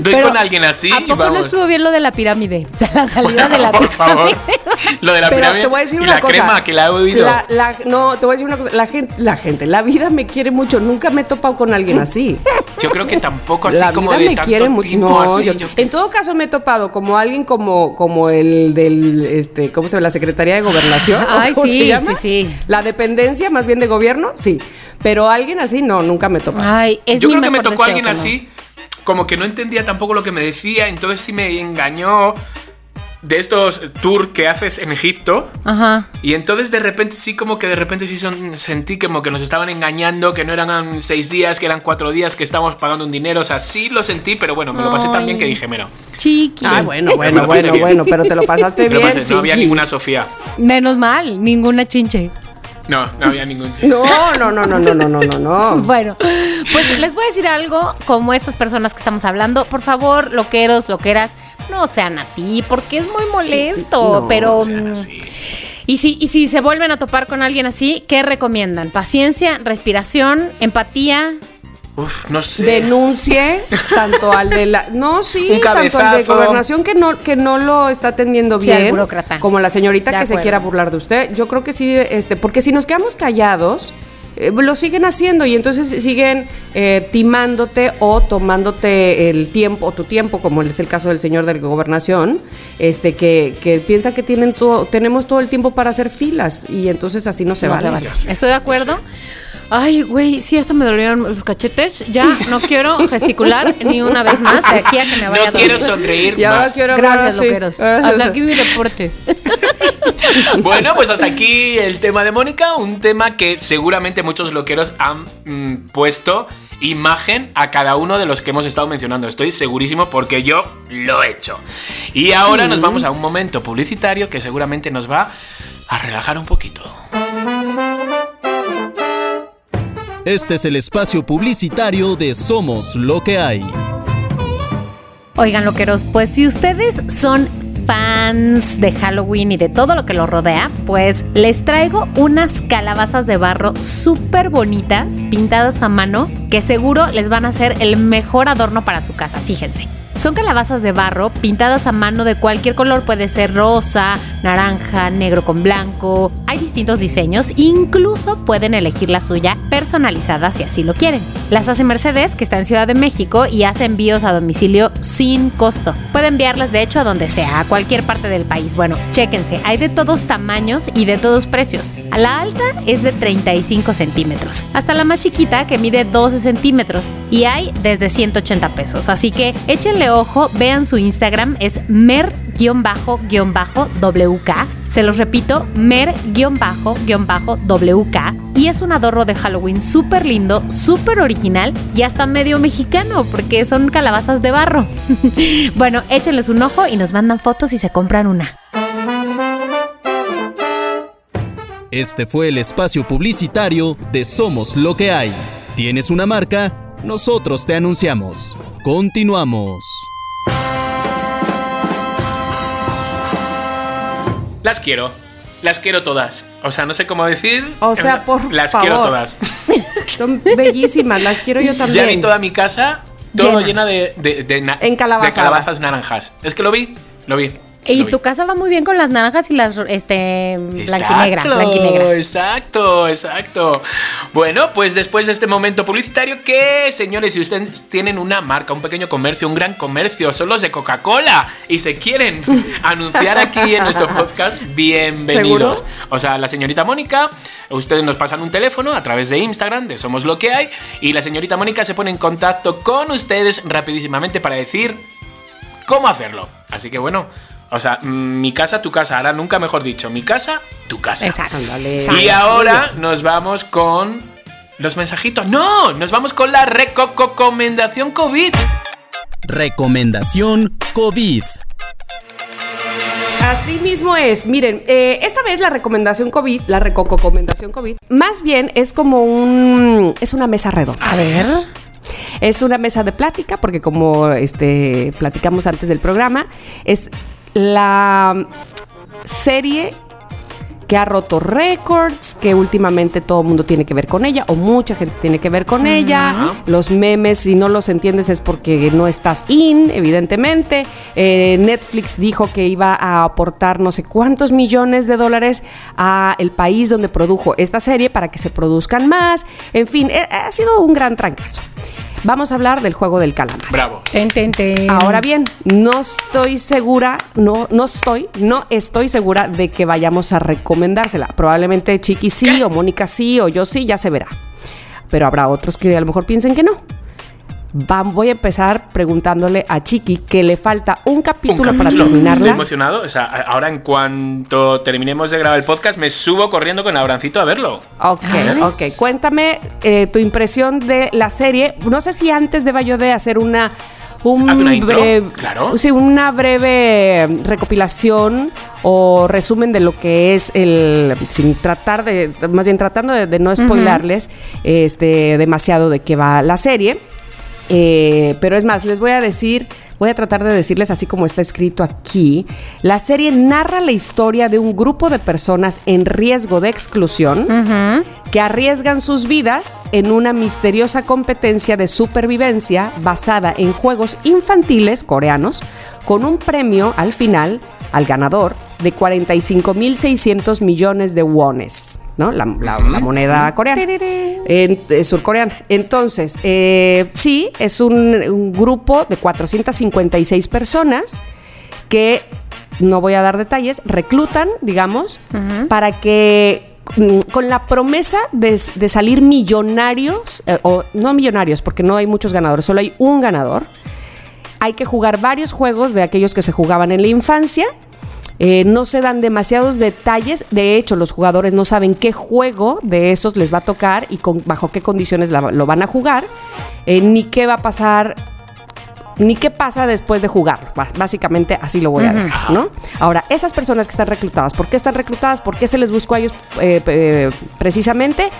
Doy Pero, con alguien así ¿A y poco vamos. no estuvo bien lo de la pirámide? O sea, la salida de la Por pirámide. favor. Lo de la Pero pirámide te voy a decir y una la cosa. crema que la he oído. La- la- no, te voy a decir una cosa. La gente, la gente, la vida me quiere mucho. Nunca me he topado con alguien así. Yo creo que tampoco así la como vida de me tanto quiere mucho. tiempo No, así, yo- yo- en todo caso me he topado como alguien como, como el del, este, ¿cómo se llama? La Secretaría de Gobernación. ¿o Ay, cómo se sí, llama? sí, sí. La dependencia más bien de gobierno, sí. Pero alguien así, no, nunca me he topado. Ay, es Yo mi creo que me tocó alguien no. Como que no entendía tampoco lo que me decía, entonces sí me engañó de estos tours que haces en Egipto. Ajá. Y entonces de repente sí, como que de repente sí son- sentí como que nos estaban engañando, que no eran seis días, que eran cuatro días, que estábamos pagando un dinero. O sea, sí lo sentí, pero bueno, me lo pasé tan bien que dije, bueno, Chiqui. Ah, bueno, bueno, bueno, bien. bueno, pero te lo pasaste me lo bien. pasé, no había ninguna Sofía. Menos mal, ninguna chinche. No, no había ningún. No, no, no, no, no, no, no, no, no. Bueno, pues les voy a decir algo, como estas personas que estamos hablando, por favor, loqueros, loqueras, no sean así, porque es muy molesto, No, pero... O sea, mm, así. Y si, y si se vuelven a topar con alguien así, ¿qué recomiendan? Paciencia, respiración, empatía. Uf, no sé. denuncie tanto al de la no sí Un tanto al de gobernación que no que no lo está atendiendo Sí, bien burócrata. como la señorita De que se quiera burlar de usted yo creo que sí este porque si nos quedamos callados eh, lo siguen haciendo y entonces siguen eh, timándote o tomándote el tiempo o tu tiempo, como es el caso del señor de la gobernación, este, que, que piensa que tienen todo, tenemos todo el tiempo para hacer filas y entonces así no se No vale. se vale. Ya sé, Estoy de acuerdo. Ay, güey, sí, hasta me dolieron los cachetes. Ya no quiero gesticular ni una vez más de aquí a que me vaya a No quiero dormir. sonreír Y ahora más. quiero Gracias, sí. loqueros. Hasta aquí mi reporte. Bueno, pues hasta aquí el tema de Mónica, un tema que seguramente muchos loqueros han mm, puesto imagen a cada uno de los que hemos estado mencionando. Estoy segurísimo porque yo lo he hecho. Y ahora nos vamos a un momento publicitario que seguramente nos va a relajar un poquito. Este es el espacio publicitario de Somos lo que hay. Oigan, loqueros, pues si ustedes son fans de Halloween y de todo lo que lo rodea, pues les traigo unas calabazas de barro súper bonitas, pintadas a mano, que seguro les van a hacer el mejor adorno para su casa, fíjense. Son calabazas de barro pintadas a mano de cualquier color, puede ser rosa, naranja, negro con blanco. Hay distintos diseños, incluso pueden elegir la suya personalizada si así lo quieren. Las hace Mercedes, que está en Ciudad de México y hace envíos a domicilio sin costo. Puede enviarlas de hecho a donde sea, a cualquier parte del país. Bueno, chéquense, hay de todos tamaños y de todos precios. A la alta es de 35 centímetros, hasta la más chiquita que mide 12 centímetros y hay desde 180 pesos. Así que échenle ojo, vean su Instagram, es mer-wk. Se los repito, mer-wk. Y es un adorno de Halloween súper lindo, súper original y hasta medio mexicano, porque son calabazas de barro. bueno, échenles un ojo y nos mandan fotos y se compran una. Este fue el espacio publicitario de Somos lo que hay. ¿Tienes una marca? Nosotros te anunciamos. Continuamos. Las quiero. Las quiero todas. O sea, no sé cómo decir. O sea, por Las favor. quiero todas. Son bellísimas, las quiero yo Ya vi también. toda mi casa, todo Llena. llena de, de, de na- En calabazada. de calabazas naranjas. Es que lo vi, lo vi. Y tu casa va muy bien con las naranjas y las este blanquinegra, Exacto, blanquinegra. Exacto, exacto. Bueno, pues después de este momento publicitario, que señores, si ustedes tienen una marca, un pequeño comercio, un gran comercio, son los de Coca-Cola y se quieren anunciar aquí en nuestro podcast, bienvenidos. ¿Seguro? O sea, la señorita Mónica, ustedes nos pasan un teléfono a través de Instagram, de Somos Lo que hay, y la señorita Mónica se pone en contacto con ustedes rapidísimamente para decir cómo hacerlo. Así que bueno, o sea, mm, mi casa, tu casa. Ahora nunca mejor dicho, mi casa, tu casa. Exacto. Y ahora nos vamos con los mensajitos. No, nos vamos con la recomendación COVID. Recomendación COVID. Así mismo es. Miren, eh, esta vez la recomendación COVID, la recomendación COVID, más bien es como un. es una mesa redonda. A ver. Es una mesa de plática, porque como este platicamos antes del programa, es la serie que ha roto récords, que últimamente todo el mundo tiene que ver con ella, o mucha gente tiene que ver con ella. Los memes, si no los entiendes, es porque no estás in, evidentemente. Eh, Netflix dijo que iba a aportar no sé cuántos millones de dólares a el país donde produjo esta serie para que se produzcan más. En fin, eh, ha sido un gran trancazo. Vamos a hablar del juego del calamar. Bravo. Ten, ten, ten. Ahora bien, no estoy segura, no, no estoy, no estoy segura de que vayamos a recomendársela. Probablemente Chiqui sí, o Mónica sí, o yo sí, ya se verá. Pero habrá otros que a lo mejor piensen que no. Va- voy a empezar preguntándole a Chiqui que le falta un Un capítulo para capítulo. Estoy terminarla. emocionado. O sea, a- ahora en cuanto terminemos de grabar el podcast, me subo corriendo con Abrancito a verlo. Ok, ok. Cuéntame eh, tu impresión de la serie. No sé si antes deba yo de hacer una. Un Haz una intro, breve- claro. Sí, una breve recopilación o resumen de lo que es el. Sin tratar de. Más bien tratando de, de no spoilarles este, demasiado de qué va la serie. Eh, pero es más, les voy a decir, voy a tratar de decirles así como está escrito aquí. La serie narra la historia de un grupo de personas en riesgo de exclusión que arriesgan sus vidas en una misteriosa competencia de supervivencia basada en juegos infantiles coreanos con un premio al final al ganador de 45.600 millones de wones. ¿no? La, la- la moneda coreana, en- eh, surcoreana. Entonces, eh, sí, es un, un grupo de 456 personas que, no voy a dar detalles, reclutan, digamos, para que mm, con la promesa de, de salir millonarios, eh, o no millonarios, porque no hay muchos ganadores, solo hay un ganador. Hay que jugar varios juegos de aquellos que se jugaban en la infancia. Eh, no se dan demasiados detalles. De hecho, los jugadores no saben qué juego de esos les va a tocar y con- bajo qué condiciones lo van a jugar, eh, ni qué va a pasar ni qué pasa después de jugarlo. Básicamente así lo voy a dejar, ¿no? Ahora, esas personas que están reclutadas, ¿por qué están reclutadas? ¿Por qué se les buscó a ellos eh, eh, precisamente?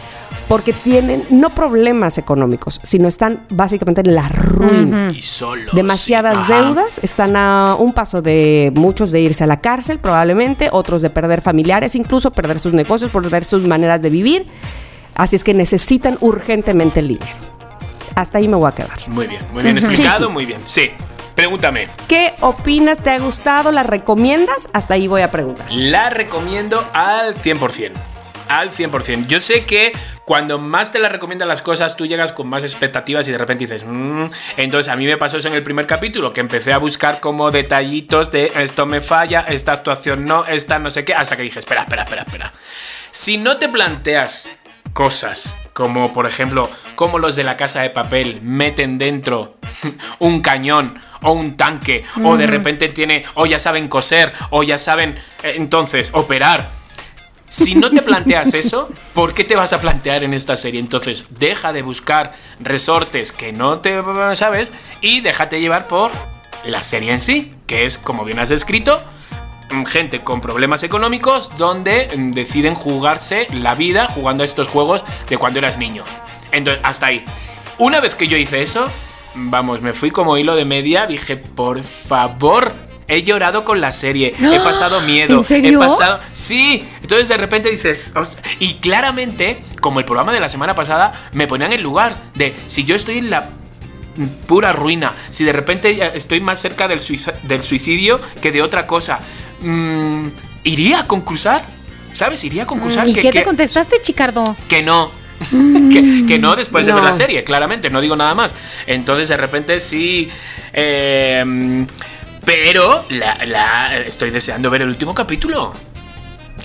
Porque tienen no problemas económicos, sino están básicamente en la ruina. Y solo. Demasiadas deudas, están a un paso de muchos de irse a la cárcel probablemente, otros de perder familiares, incluso perder sus negocios, perder sus maneras de vivir. Así es que necesitan urgentemente el dinero. Hasta ahí me voy a quedar. Muy bien, muy bien explicado, muy bien. Sí. Pregúntame. ¿Qué opinas? ¿Te ha gustado? ¿La recomiendas? Hasta ahí voy a preguntar. La recomiendo al 100%. Al 100%. Yo sé que cuando más te la recomiendan las cosas, tú llegas con más expectativas y de repente dices, "Mm". entonces a mí me pasó eso en el primer capítulo, que empecé a buscar como detallitos de esto me falla, esta actuación no, esta no sé qué, hasta que dije, espera, espera, espera, espera. Si no te planteas cosas como por ejemplo cómo los de la casa de papel meten dentro un cañón o un tanque o de repente tiene o ya saben coser o ya saben eh, entonces operar. Si no te planteas eso, ¿por qué te vas a plantear en esta serie? Entonces, deja de buscar resortes que no te sabes y déjate llevar por la serie en sí, que es, como bien has descrito, gente con problemas económicos donde mm, deciden jugarse la vida jugando a estos juegos de cuando eras niño. Entonces, hasta ahí. Una vez que yo hice eso, vamos, me fui como hilo de media, dije, por favor, he llorado con la serie, he pasado miedo, ¿En serio? he pasado... Sí, entonces de repente dices, y claramente, como el programa de la semana pasada, me ponían en el lugar de si yo estoy en la pura ruina, si de repente estoy más cerca del suicidio que de otra cosa, mm, ¿iría a concursar? ¿Sabes? Iría a concursar. ¿Y que, qué te que- contestaste, Chicardo? que no. que, que no después de ver la serie, claramente, no digo nada más. Entonces de repente sí... eh, pero la, la- estoy deseando ver el último capítulo.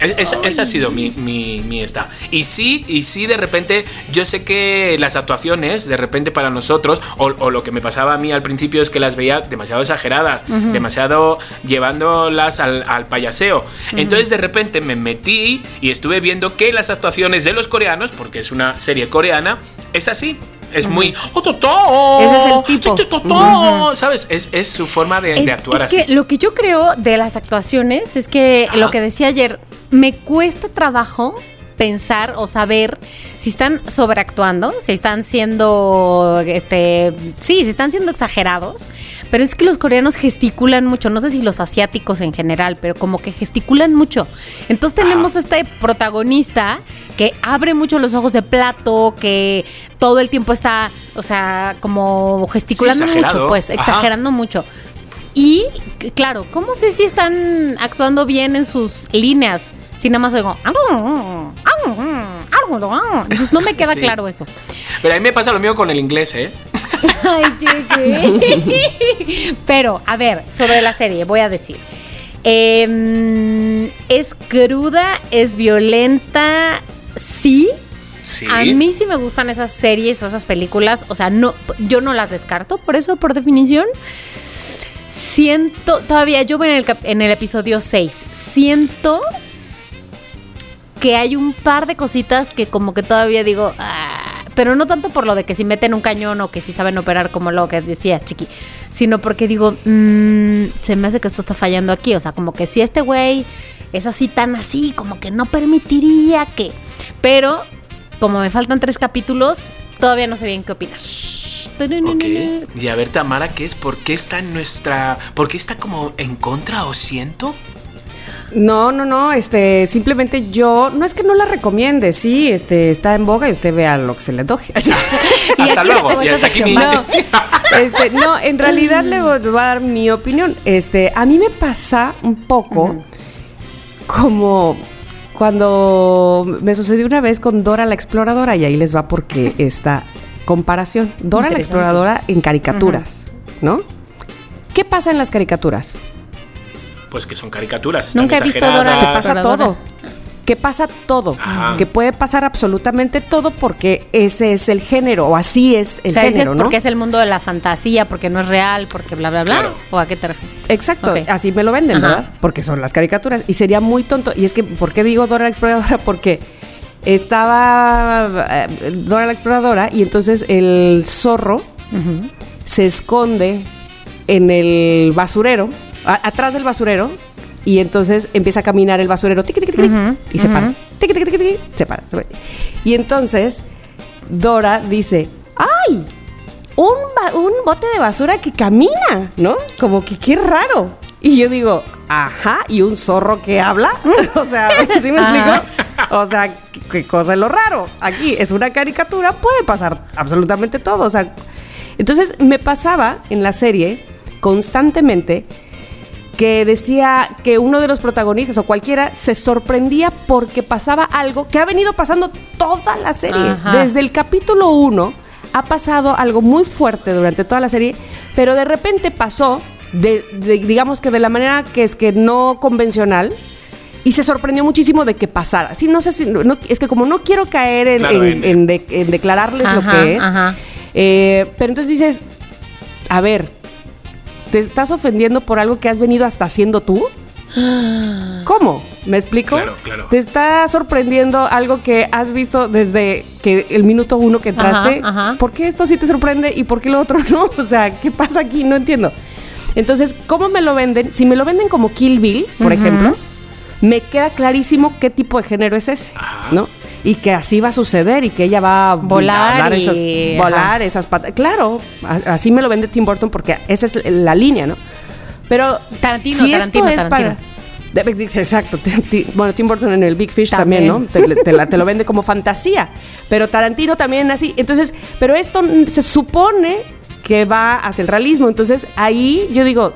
Es- Esa, ha sido mi, mi, mi esta. Y sí, y sí, de repente, yo sé que las actuaciones, de repente para nosotros, o, o lo que me pasaba a mí al principio es que las veía demasiado exageradas, demasiado llevándolas al, al payaseo. Entonces de repente me metí y estuve viendo que las actuaciones de los coreanos, porque es una serie coreana, es así. Es muy. "Oh, totó, Ese es el tipo. sí, totó", ¿Sabes? Es, es su forma de, de Es, actuar es así. que lo que yo creo de las actuaciones es que lo que decía ayer, me cuesta trabajo pensar o saber si están sobreactuando, si están siendo, este, sí, si están siendo exagerados, pero es que los coreanos gesticulan mucho, no sé si los asiáticos en general, pero como que gesticulan mucho. Entonces tenemos este protagonista que abre mucho los ojos de plato, que todo el tiempo está, o sea, como gesticulando mucho, pues, Ajá. exagerando mucho. Y claro, ¿cómo sé si están actuando bien en sus líneas? Si nada más oigo. Entonces no me queda Sí. claro eso. Pero a mí me pasa lo mismo con el inglés, ¿eh? Ay, llegué. Pero, a ver, sobre la serie, voy a decir. Em, es cruda, es violenta, sí. Sí. A mí sí me gustan esas series o esas películas. O sea, no, yo no las descarto, por eso, por definición. Siento, todavía yo en el, en el episodio 6. Siento que hay un par de cositas que como que todavía digo, "Ah", pero no tanto por lo de que si meten un cañón o que si saben operar como lo que decías, chiqui, sino porque digo, "Mm, se me hace que esto está fallando aquí, o sea, como que si este güey es así tan así, como que no permitiría que, pero como me faltan tres capítulos, todavía no sé bien qué opinar. Ok. Y a ver, Tamara, ¿qué es? ¿Por qué está en nuestra. ¿Por qué está como en contra o siento? No, no, no, este, simplemente yo, no es que no la recomiende, sí, este, está en boga y usted vea lo que se le antoje. Y Hasta aquí luego. Y hasta aquí mi. No, este, no, en realidad le voy voy a dar mi opinión. Este, a mí me pasa un poco como cuando me sucedió una vez con Dora la Exploradora, y ahí les va porque esta comparación. Dora la. Exploradora en caricaturas, ¿no? ¿Qué pasa en las caricaturas? Pues que son caricaturas. están Nunca he visto Dora la pasa Exploradora. todo. Que pasa todo. Ajá. Que puede pasar absolutamente todo porque ese es el género, o así es el o sea, ese género, es ¿no? porque es el mundo de la fantasía, porque no es real, porque bla, bla, bla. Claro. ¿O a qué te refieres? Exacto, así me lo venden, Ajá. ¿verdad? Porque son las caricaturas. Y sería muy tonto. Y es que, ¿por qué digo Dora la Exploradora? Porque estaba eh, Dora la Exploradora y entonces el zorro se esconde en el basurero, a- atrás del basurero, y entonces empieza a caminar el basurero, y se para. Se para. se para. Y entonces Dora dice, ¡ay! Un, un bote de basura que camina, ¿no? Como que qué raro. Y yo digo, ajá, ¿y un zorro que habla? o sea, ¿sí me explico? O sea, ¿qué, qué cosa es lo raro? Aquí es una caricatura, puede pasar absolutamente todo. O sea, entonces me pasaba en la serie constantemente que decía que uno de los protagonistas o cualquiera se sorprendía porque pasaba algo que ha venido pasando toda la serie. Ajá. Desde el capítulo 1 ha pasado algo muy fuerte durante toda la serie, pero de repente pasó, de, de- digamos que de la manera que es que no convencional. Y se sorprendió muchísimo de que pasara. Sí, no sé si. no- es que como no quiero caer en, Claro, en- en- en de- en declararles lo que es. eh, pero entonces dices, a ver, ¿te estás ofendiendo por algo que has venido hasta haciendo tú? ¿Cómo? ¿Me explico? Claro, claro. ¿Te está sorprendiendo algo que has visto desde que el minuto uno que entraste? Ajá, ajá. ¿Por qué esto sí te sorprende y por qué lo otro no? O sea, ¿qué pasa aquí? No entiendo. Entonces, ¿cómo me lo venden? Si me lo venden como Kill Bill, por ejemplo, me queda clarísimo qué tipo de género es ese, Ajá. ¿no? Y que así va a suceder y que ella va a Volar dar esas, y- volar esas patas. Claro, así me lo vende Tim Burton porque esa es la línea, ¿no? Pero Tarantino, si Tarantino, esto es para Exacto. Bueno, Tim Burton en el Big Fish También. también, ¿no? Te, te la- te lo vende como fantasía. Pero Tarantino también así. Entonces, pero esto se supone que va hacia el realismo. Entonces, ahí yo digo.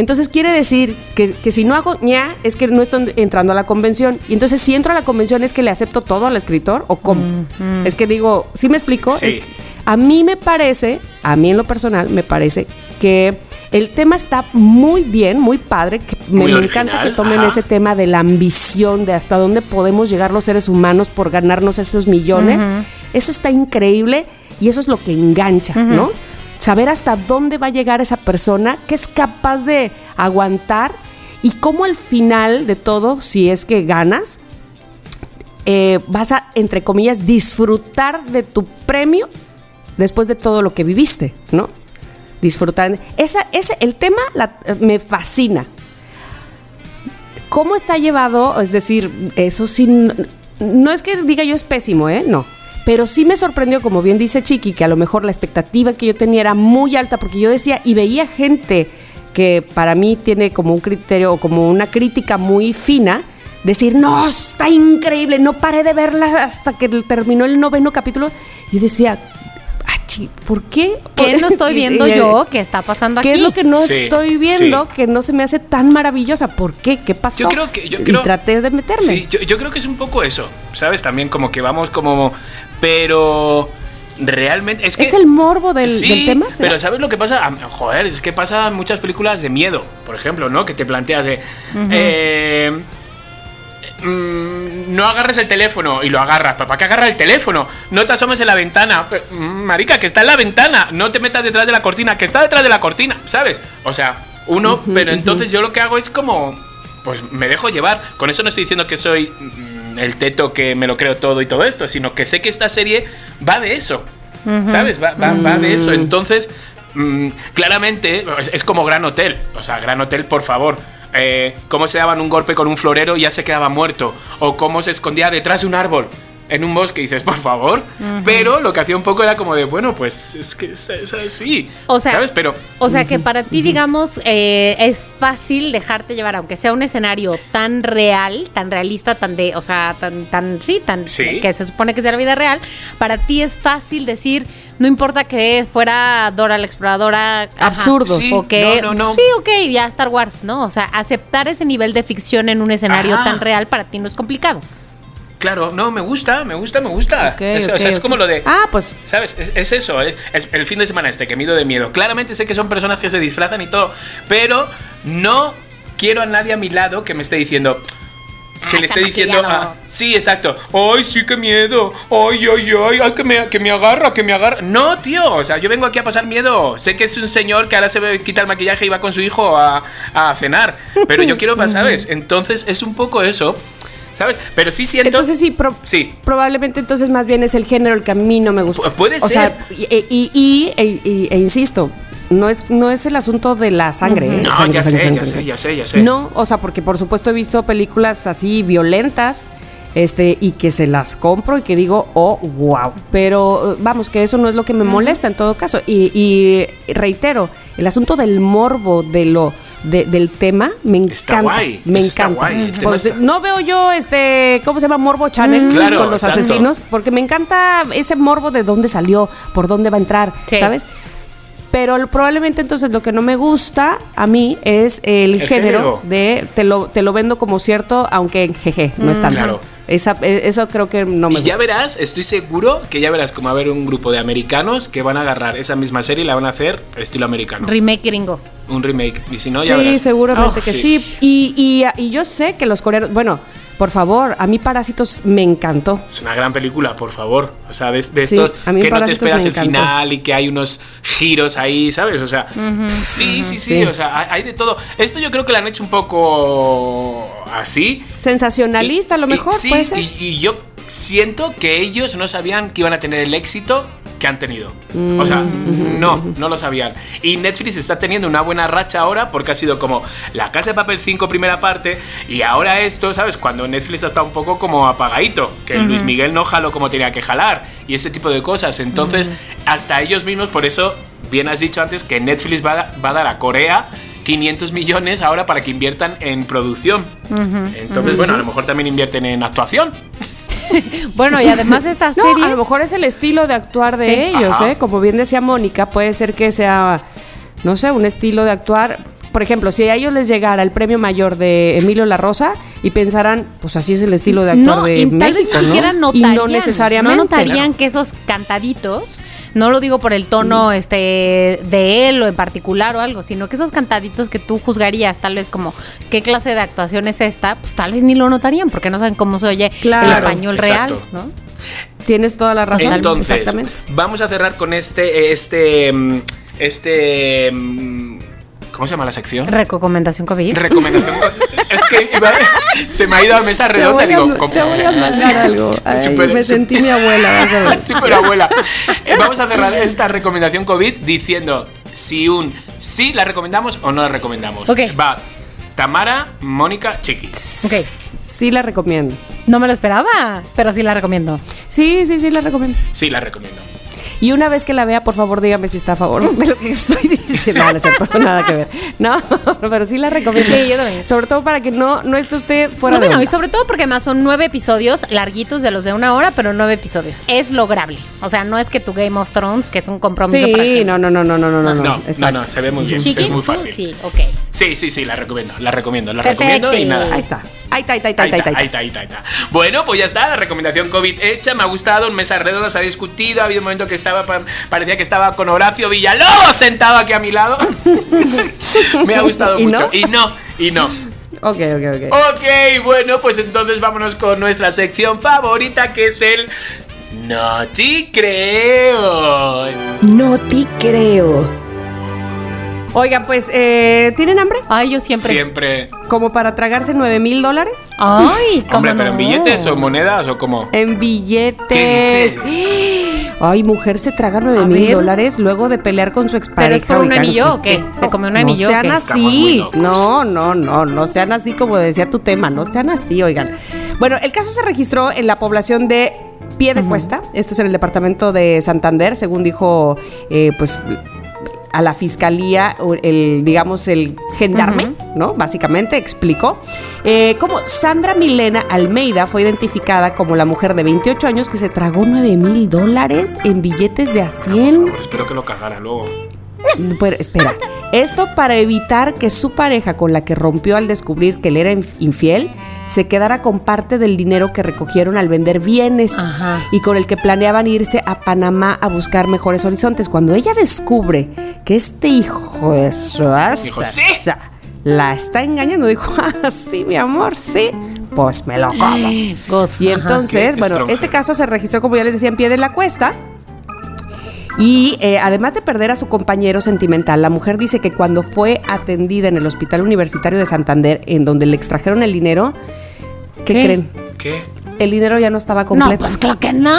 Entonces quiere decir que, que si no hago ña, es que no estoy entrando a la convención. Y entonces, si entro a la convención, ¿es que le acepto todo al escritor o cómo? Es que digo, ¿sí me explico? Sí. Es- a mí me parece, a mí en lo personal, me parece que el tema está muy bien, muy padre. Que me, Muy me original, encanta que tomen ajá. ese tema de la ambición, de hasta dónde podemos llegar los seres humanos por ganarnos esos millones. Eso está increíble y eso es lo que engancha, ¿no? Saber hasta dónde va a llegar esa persona, que es capaz de aguantar y cómo al final de todo, si es que ganas, eh, vas a, entre comillas, disfrutar de tu premio después de todo lo que viviste, ¿no? Disfrutar. Esa, ese, el tema me fascina. ¿Cómo está llevado? Es decir, eso sí, no, no es que diga yo es pésimo, ¿eh? No. Pero sí me sorprendió, como bien dice Chiqui, que a lo mejor la expectativa que yo tenía era muy alta, porque yo decía y veía gente que para mí tiene como un criterio o como una crítica muy fina, decir, no, está increíble, no paré de verla hasta que terminó el noveno capítulo. Yo decía, "Achi, ¿por qué? ¿Qué no estoy viendo y- yo? ¿Qué está pasando ¿Qué aquí? es lo que no Sí, estoy viendo sí. que no se me hace tan maravillosa? ¿Por qué? ¿Qué pasó? Yo creo que- yo y traté de meterme. Sí, yo, yo creo que es un poco eso, ¿sabes? También como que vamos como... Pero realmente... Es, que, ¿Es el morbo del, Sí, del tema? ¿será? pero ¿sabes lo que pasa? Ah, Joder, es que pasa en muchas películas de miedo, por ejemplo, ¿no? Que te planteas de... eh, mm, no agarres el teléfono y lo agarras. ¿Para qué agarra el teléfono? No te asomes en la ventana. Mm, Marica, que está en la ventana. No te metas detrás de la cortina, que está detrás de la cortina, ¿sabes? O sea, uno, pero entonces yo lo que hago es como... Pues me dejo llevar. Con eso no estoy diciendo que soy mm, el teto que me lo creo todo y todo esto, sino que sé que esta serie va de eso. ¿Sabes? Va, va- va de eso. Entonces, mm, claramente, es, es como Gran Hotel. O sea, Gran Hotel, por favor. Eh, cómo se daban un golpe con un florero y ya se quedaba muerto. O cómo se escondía detrás de un árbol. En un bosque y dices, por favor. Pero lo que hacía un poco era como de, bueno, pues es que es, es así. O sea, ¿sabes? Pero O sea que para ti, digamos, eh, es fácil dejarte llevar, aunque sea un escenario tan real, tan realista, tan de, o sea, tan, tan, sí, tan, Sí. que se supone que es de la vida real, para ti es fácil decir, no importa que fuera Dora la exploradora. ajá, Absurdo. Sí, o que, no, no, no. Sí, ok, ya Star Wars, ¿no? O sea, aceptar ese nivel de ficción en un escenario Ajá. tan real para ti no es complicado. Claro, no, me gusta, me gusta, me gusta. Ok, es, o ok, sea, es como lo de. Ah, pues ¿Sabes? Es, es eso, es, es el fin de semana este que mido de miedo. Claramente sé que son personas que se disfrazan y todo, pero no quiero a nadie a mi lado que me esté diciendo. Que Ah, le esté diciendo. ah, sí, exacto. Ay, sí, qué miedo. Ay, ay, ay, ay, que me, que me agarra, que me agarra. No, tío. O sea, yo vengo aquí a pasar miedo. Sé que es un señor que ahora se quita el maquillaje y va con su hijo a, a cenar. Pero yo quiero, ¿sabes? Entonces es un poco eso. ¿Sabes? Pero sí siento. Entonces sí, pro- Sí. probablemente entonces más bien es el género el que a mí no me gusta. Pu- puede o Sea, ser. y, y- y- e, y- e insisto, no es, no es el asunto de la sangre. ¿eh? No, Sangre, ya sangre, sé, sangre, ya sé, ya sé, ya sé. No, o sea, porque por supuesto he visto películas así violentas. Este, y que se las compro y que digo, oh, wow. Pero eh, vamos, que eso no es lo que me molesta en todo caso. Y, y reitero, el asunto del morbo de lo, de- del tema me encanta. Está guay, me está encanta. guay, Pues, está- no veo yo este, ¿cómo se llama? Morbo Channel Claro, con los exacto. asesinos, porque me encanta ese morbo de dónde salió, por dónde va a entrar, Sí. ¿sabes? Pero probablemente entonces lo que no me gusta a mí es el, El género, género. de te lo, te lo vendo como cierto, aunque jeje, no es tanto. Claro. Esa- eh, eso creo que no me Y ya gusta. verás, estoy seguro que ya verás como va a haber un grupo de americanos que van a agarrar esa misma serie y la van a hacer estilo americano. Remake gringo. un remake. Y si no, ya Sí, verás. seguramente Oh, que sí. Y, y- y yo sé que los coreanos, bueno, por favor, a mí Parásitos me encantó. Es una gran película, por favor. O sea, de, de Sí, estos a mí que no te esperas el final y que hay unos giros ahí, ¿sabes? O sea, sí, sí, sí, Sí. O sea, hay, de todo. Esto yo creo que lo han hecho un poco así. Sensacionalista, a lo Y- mejor, sí, puede ser. Y, y yo siento que ellos no sabían que iban a tener el éxito que han tenido. O sea, Mm. no, no lo sabían. Y Netflix está teniendo una buena racha ahora porque ha sido como La Casa de Papel 5 primera parte y ahora esto, ¿sabes? Cuando Netflix está un poco como apagadito, que Luis Miguel no jaló como tenía que jalar y ese tipo de cosas. Entonces, hasta ellos mismos, por eso, bien has dicho antes, que Netflix va, a- va a dar a Corea 500 millones ahora para que inviertan en producción. Entonces, bueno, a lo mejor también invierten en actuación. Bueno, y además esta No, serie. a lo mejor es el estilo de actuar de Sí. ellos, Ajá. ¿eh? Como bien decía Mónica, puede ser que sea, no sé, un estilo de actuar. Por ejemplo, si a ellos les llegara el premio mayor de Emilio La Rosa y pensaran, pues así es el estilo de actuar no, de y tal vez ni siquiera ¿no? notarían, y no necesariamente. no notarían que esos cantaditos, no lo digo por el tono este de él o en particular o algo, sino que esos cantaditos que tú juzgarías tal vez como qué clase de actuación es esta, pues tal vez ni lo notarían porque no saben cómo se oye Claro, el español exacto. real, ¿no? Tienes toda la razón. Entonces, Exactamente. vamos a cerrar con este, este, mm, este, mm, ¿cómo se llama la sección? Recomendación COVID. Recomendación. es que iba- se me ha ido a mesa Te redonda voy, digo, te voy a mandar algo. Ay, Super- me sentí mi abuela. vas a ver. Super abuela. Eh, Vamos a cerrar esta recomendación COVID diciendo si un sí la recomendamos o no la recomendamos. Ok. Va Tamara, Mónica, Chiqui. Ok. Sí la recomiendo. No me lo esperaba, pero sí la recomiendo. Sí, sí, sí la recomiendo. Sí la recomiendo. Y una vez que la vea, por favor, dígame si está a favor de lo que estoy diciendo. No, no es cierto, nada que ver. No, pero sí la recomiendo. Sí, yo también. Sobre todo para que no, no esté usted fuera No, de bueno, y sobre todo porque además son nueve episodios larguitos de los de una hora, pero nueve episodios. Es lograble. O sea, no es que tu Game of Thrones, que es un compromiso para Sí, no, no, no, no, no, no, no, No, no, exacto. no, se ve muy bien. se Chiqui, ve muy fácil. sí, ok. Sí, sí, sí, la recomiendo, la recomiendo, la Perfecto. recomiendo y nada. Ahí está. Ahí está, ahí está, ahí está, Ahí está, ahí está, ahí está, ahí está. Bueno, pues ya está, la recomendación COVID hecha, me ha gustado, en mesa redonda se ha discutido, ha habido un momento que estaba, pa- parecía que estaba con Horacio Villalobos sentado aquí a mi lado. me ha gustado ¿Y mucho. no? Y no, y no. Ok, ok, ok. Ok, bueno, pues entonces vámonos con nuestra sección favorita que es el... No te creo. No te creo. Oigan, pues, eh, ¿tienen hambre? Ay, yo siempre. Siempre. ¿Como para tragarse 9 mil dólares? Ay, ¿cómo Hombre, pero en billetes o monedas o como... En billetes. ¿Qué Ay, mujer se traga 9 A mil dólares luego de pelear con su expareja. ¿Pero es por un anillo ¿qué o qué? ¿Se comió un anillo No o sean así. No, no, no, no sean así como decía tu tema. No sean así, oigan. Bueno, el caso se registró en la población de Pie de Cuesta. Esto es en el departamento de Santander, según dijo, eh, pues a la fiscalía, el, digamos, el gendarme, ¿no? Básicamente explicó eh, cómo Sandra Milena Almeida fue identificada como la mujer de 28 años que se tragó 9 mil dólares en billetes de a 100. Por- espero que lo cagara luego. Pero, espera, esto para evitar que su pareja con la que rompió al descubrir que él era inf- infiel se quedara con parte del dinero que recogieron al vender bienes Ajá. y con el que planeaban irse a Panamá a buscar mejores horizontes. Cuando ella descubre que este hijo de su Dijo, "Sí". la está engañando, dijo, ah, sí, mi amor, sí, pues me lo como. Y entonces, bueno, este caso se registró, como ya les decía, en pie de la cuesta. Y eh, además de perder a su compañero sentimental, la mujer dice que cuando fue atendida en el Hospital Universitario de Santander, en donde le extrajeron el dinero, ¿qué, ¿Qué? creen? ¿Qué? El dinero ya no estaba No, completo. pues claro que no.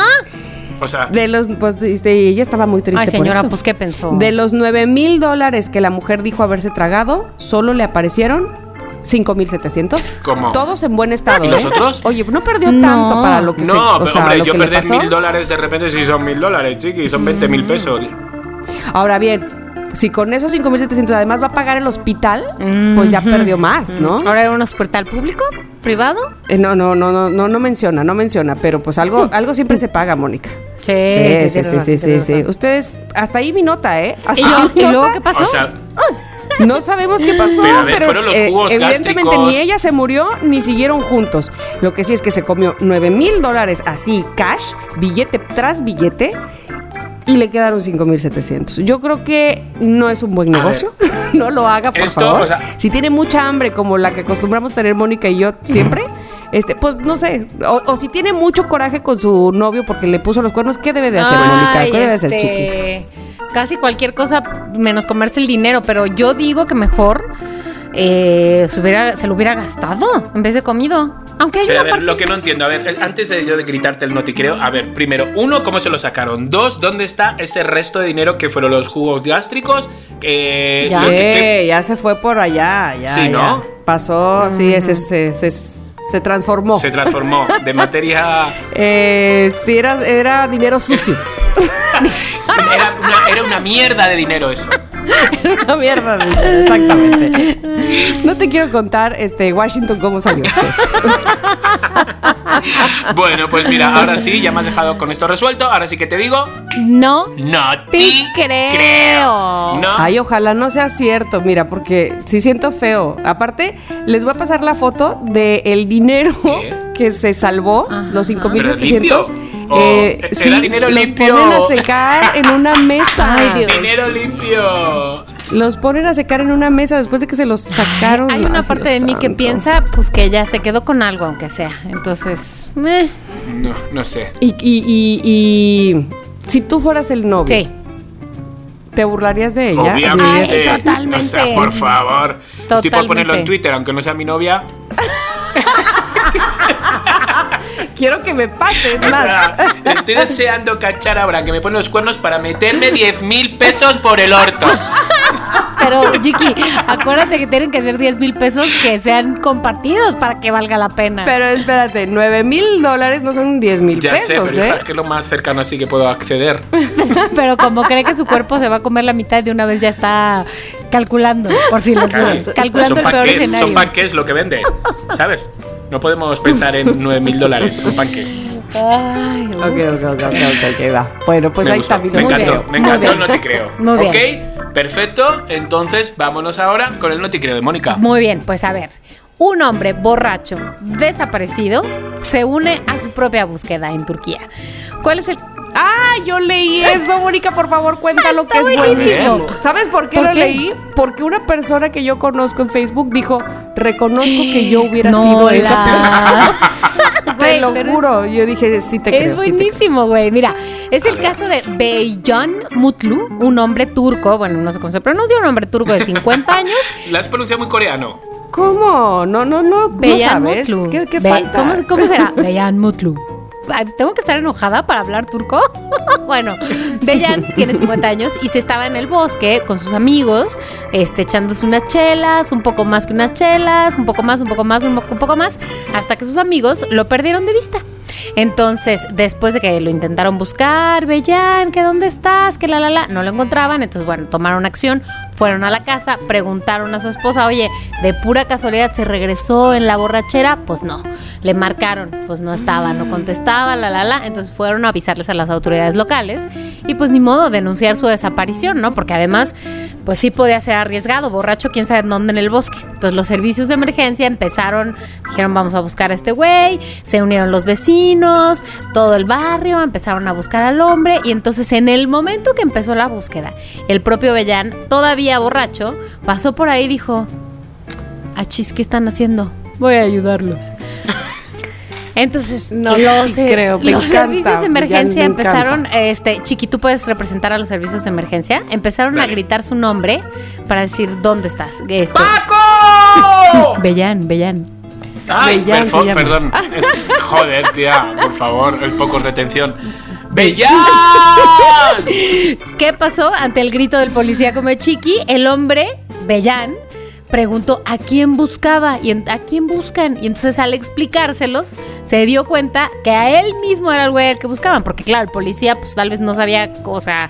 O sea, De los, pues, este, ella estaba muy triste Ay, por señora, eso. pues ¿qué pensó? De los 9 mil dólares que la mujer dijo haberse tragado, solo le aparecieron 5 mil 700. ¿Cómo? Todos en buen estado. ¿Y los ¿eh? otros? Oye, no perdió No. tanto para lo que se, no, o sea, hombre, lo yo que le perder pasó. mil dólares de repente sí son mil dólares, chiqui, son 20 mil pesos. Ahora bien, si con esos 5 mil 700 además va a pagar el hospital, pues ya perdió más, ¿no? ¿Ahora era un hospital público? ¿Privado? Eh, no, no, no, no, no, no menciona, no menciona, pero pues algo, algo siempre se paga, Mónica. Sí, Eh, sí, sí, sí, sí. Ustedes, hasta ahí mi nota, ¿eh? Hasta ¿Y, ahí yo- mi ¿Y luego nota. qué pasó? No sabemos qué pasó, Pero ver, eh, evidentemente gástricos. ni ella se murió ni siguieron juntos. Lo que sí es que se comió 9 mil dólares así, cash, billete tras billete, y le quedaron 5 mil 700. Yo creo que no es un buen A negocio. no lo haga, por Esto, favor. o sea- si tiene mucha hambre, como la que acostumbramos tener Mónica y yo siempre. Este, pues no sé, o, o si tiene mucho coraje con su novio porque le puso los cuernos, ¿qué debe de hacer, Mónica? ¿Qué debe de hacer, Chiqui? Casi cualquier cosa menos comerse el dinero, pero yo digo que mejor eh, se, hubiera- se lo hubiera gastado en vez de comido. Aunque hay Pero a una ver, parte... lo que no entiendo, a ver, antes de yo de gritarte el noticreo, a ver, primero, uno, ¿cómo se lo sacaron? Dos, ¿dónde está ese resto de dinero que fueron los jugos gástricos? Que, Ya. yo- que- ya se fue por allá, ya. Sí, ya. ¿no? Pasó, sí, ese, se, se, se transformó. se transformó de materia. Eh, sí, era, era dinero sucio. Era una, era una mierda de dinero eso. Era una mierda. de dinero, Exactamente. No te quiero contar, este, Washington, cómo salió. Bueno, pues mira, ahora sí, ya me has dejado con esto resuelto. Ahora sí que te digo, No. no Te creo. creo. No. Ay, ojalá no sea cierto, mira, porque sí siento feo. Aparte, les voy a pasar la foto del el dinero ¿Qué? Que se salvó, los ¿Pero 5700. limpio? ¿O era dinero los limpio? ponen a secar en una mesa. Ay, Dios. Dinero limpio. Los ponen a secar en una mesa después de que se los sacaron. Hay una Ay, parte de mí que piensa pues que ella se quedó con algo, aunque sea. Entonces, eh, No, no sé. Y, y, y, y si tú fueras el novio, sí. ¿te burlarías de ella? Obviamente. Ay, totalmente. O sea, por favor. Estoy por Totalmente. ponerlo en Twitter, aunque no sea mi novia. Quiero que me pases O más. sea, estoy deseando cachar ahora que me pone los cuernos para meterme 10 mil pesos por el orto. Pero, Chiqui, acuérdate que tienen que ser 10 mil pesos que sean compartidos para que valga la pena. Pero espérate, 9 mil dólares no son 10 mil Ya sé, pesos, pero ¿eh? es que es lo más cercano así que puedo acceder. Pero como cree que su cuerpo se va a comer la mitad de una vez ya está calculando, por si lo dudas. Calculando son el peor panques, escenario. son panques lo que vende, ¿sabes? No podemos pensar en 9 mil dólares, son panques. Ay, Ok, ok, ok, ok, ok, ok, va. Bueno, pues me ahí gustó, está mi me encantó, me encantó, bien. no te creo. Muy bien. Ok, perfecto. Entonces vámonos ahora con el no te creo de Mónica. Muy bien, pues a ver. Un hombre borracho desaparecido se une a su propia búsqueda en Turquía. ¿Cuál es el Ah, yo leí eso, Mónica, por favor, cuéntalo que es buenísimo. buenísimo. ¿Sabes por qué ¿Por lo qué? leí? Porque una persona que yo conozco en Facebook dijo, reconozco que yo hubiera No sido la- esa persona. Te lo juro. Yo dije, sí te Es creo. creo. buenísimo, güey. Mira, es el caso de Beycan Mutlu, un hombre turco, bueno, no sé cómo se pronuncia, un hombre turco de 50 años. La has pronunciado muy coreano. ¿Cómo? No, no, no, no Beyan sabes. Mutlu. ¿Qué, falta? ¿cómo, cómo será? Beyan Mutlu. ¿Tengo que estar enojada para hablar turco? bueno, Beyan tiene 50 años y se estaba en el bosque con sus amigos, este, echándose unas chelas, un poco más que unas chelas, un poco más, un poco más, un poco, más, hasta que sus amigos lo perdieron de vista. Entonces, después de que lo intentaron buscar, Bellán, que dónde estás, que la la la, no lo encontraban. Entonces, bueno, tomaron acción, fueron a la casa, preguntaron a su esposa, oye, de pura casualidad se regresó en la borrachera. Pues no, le marcaron, pues no estaba, no contestaba, la la la. Entonces fueron a avisarles a las autoridades locales y pues ni modo denunciar su desaparición, ¿no? Porque además, pues sí podía ser arriesgado, borracho, quién sabe dónde en el bosque. Entonces los servicios de emergencia empezaron, dijeron vamos a buscar a este güey, se unieron los vecinos, todo el barrio, empezaron a buscar al hombre y entonces en el momento que empezó la búsqueda, el propio Bellán, todavía borracho, pasó por ahí y dijo, achis, ¿qué están haciendo? Voy a ayudarlos. Entonces, No los, creo, los encanta, servicios de emergencia empezaron, este, Chiqui, tú puedes representar a los servicios de emergencia, empezaron a gritar su nombre para decir dónde estás. Este, ¡Paco! Bellán, Bellán. Ay, Bellán perfo- perdón. Es- joder, tía, por favor, el poco retención. ¡Bellán! ¿Qué pasó? Ante el grito del policía como de Chiqui, el hombre, Bellán, preguntó a quién buscaba y a quién buscan. Y entonces al explicárselos, se dio cuenta que a él mismo era el güey al que buscaban. Porque claro, el policía pues tal vez no sabía, o sea,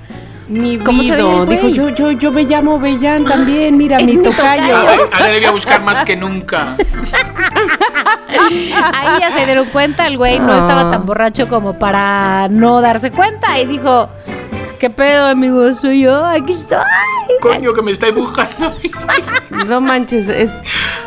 Mi ¿Cómo se veía vida. el Dijo, yo, yo, yo me llamo Bellán también. Mira, mi tocayo. Ahora le voy a buscar más que nunca. ahí ya se dieron cuenta, el güey no estaba tan borracho como para no darse cuenta. Y dijo, ¿qué pedo, amigo? Soy yo, aquí estoy. Coño, que me estáis buscando. No manches, es,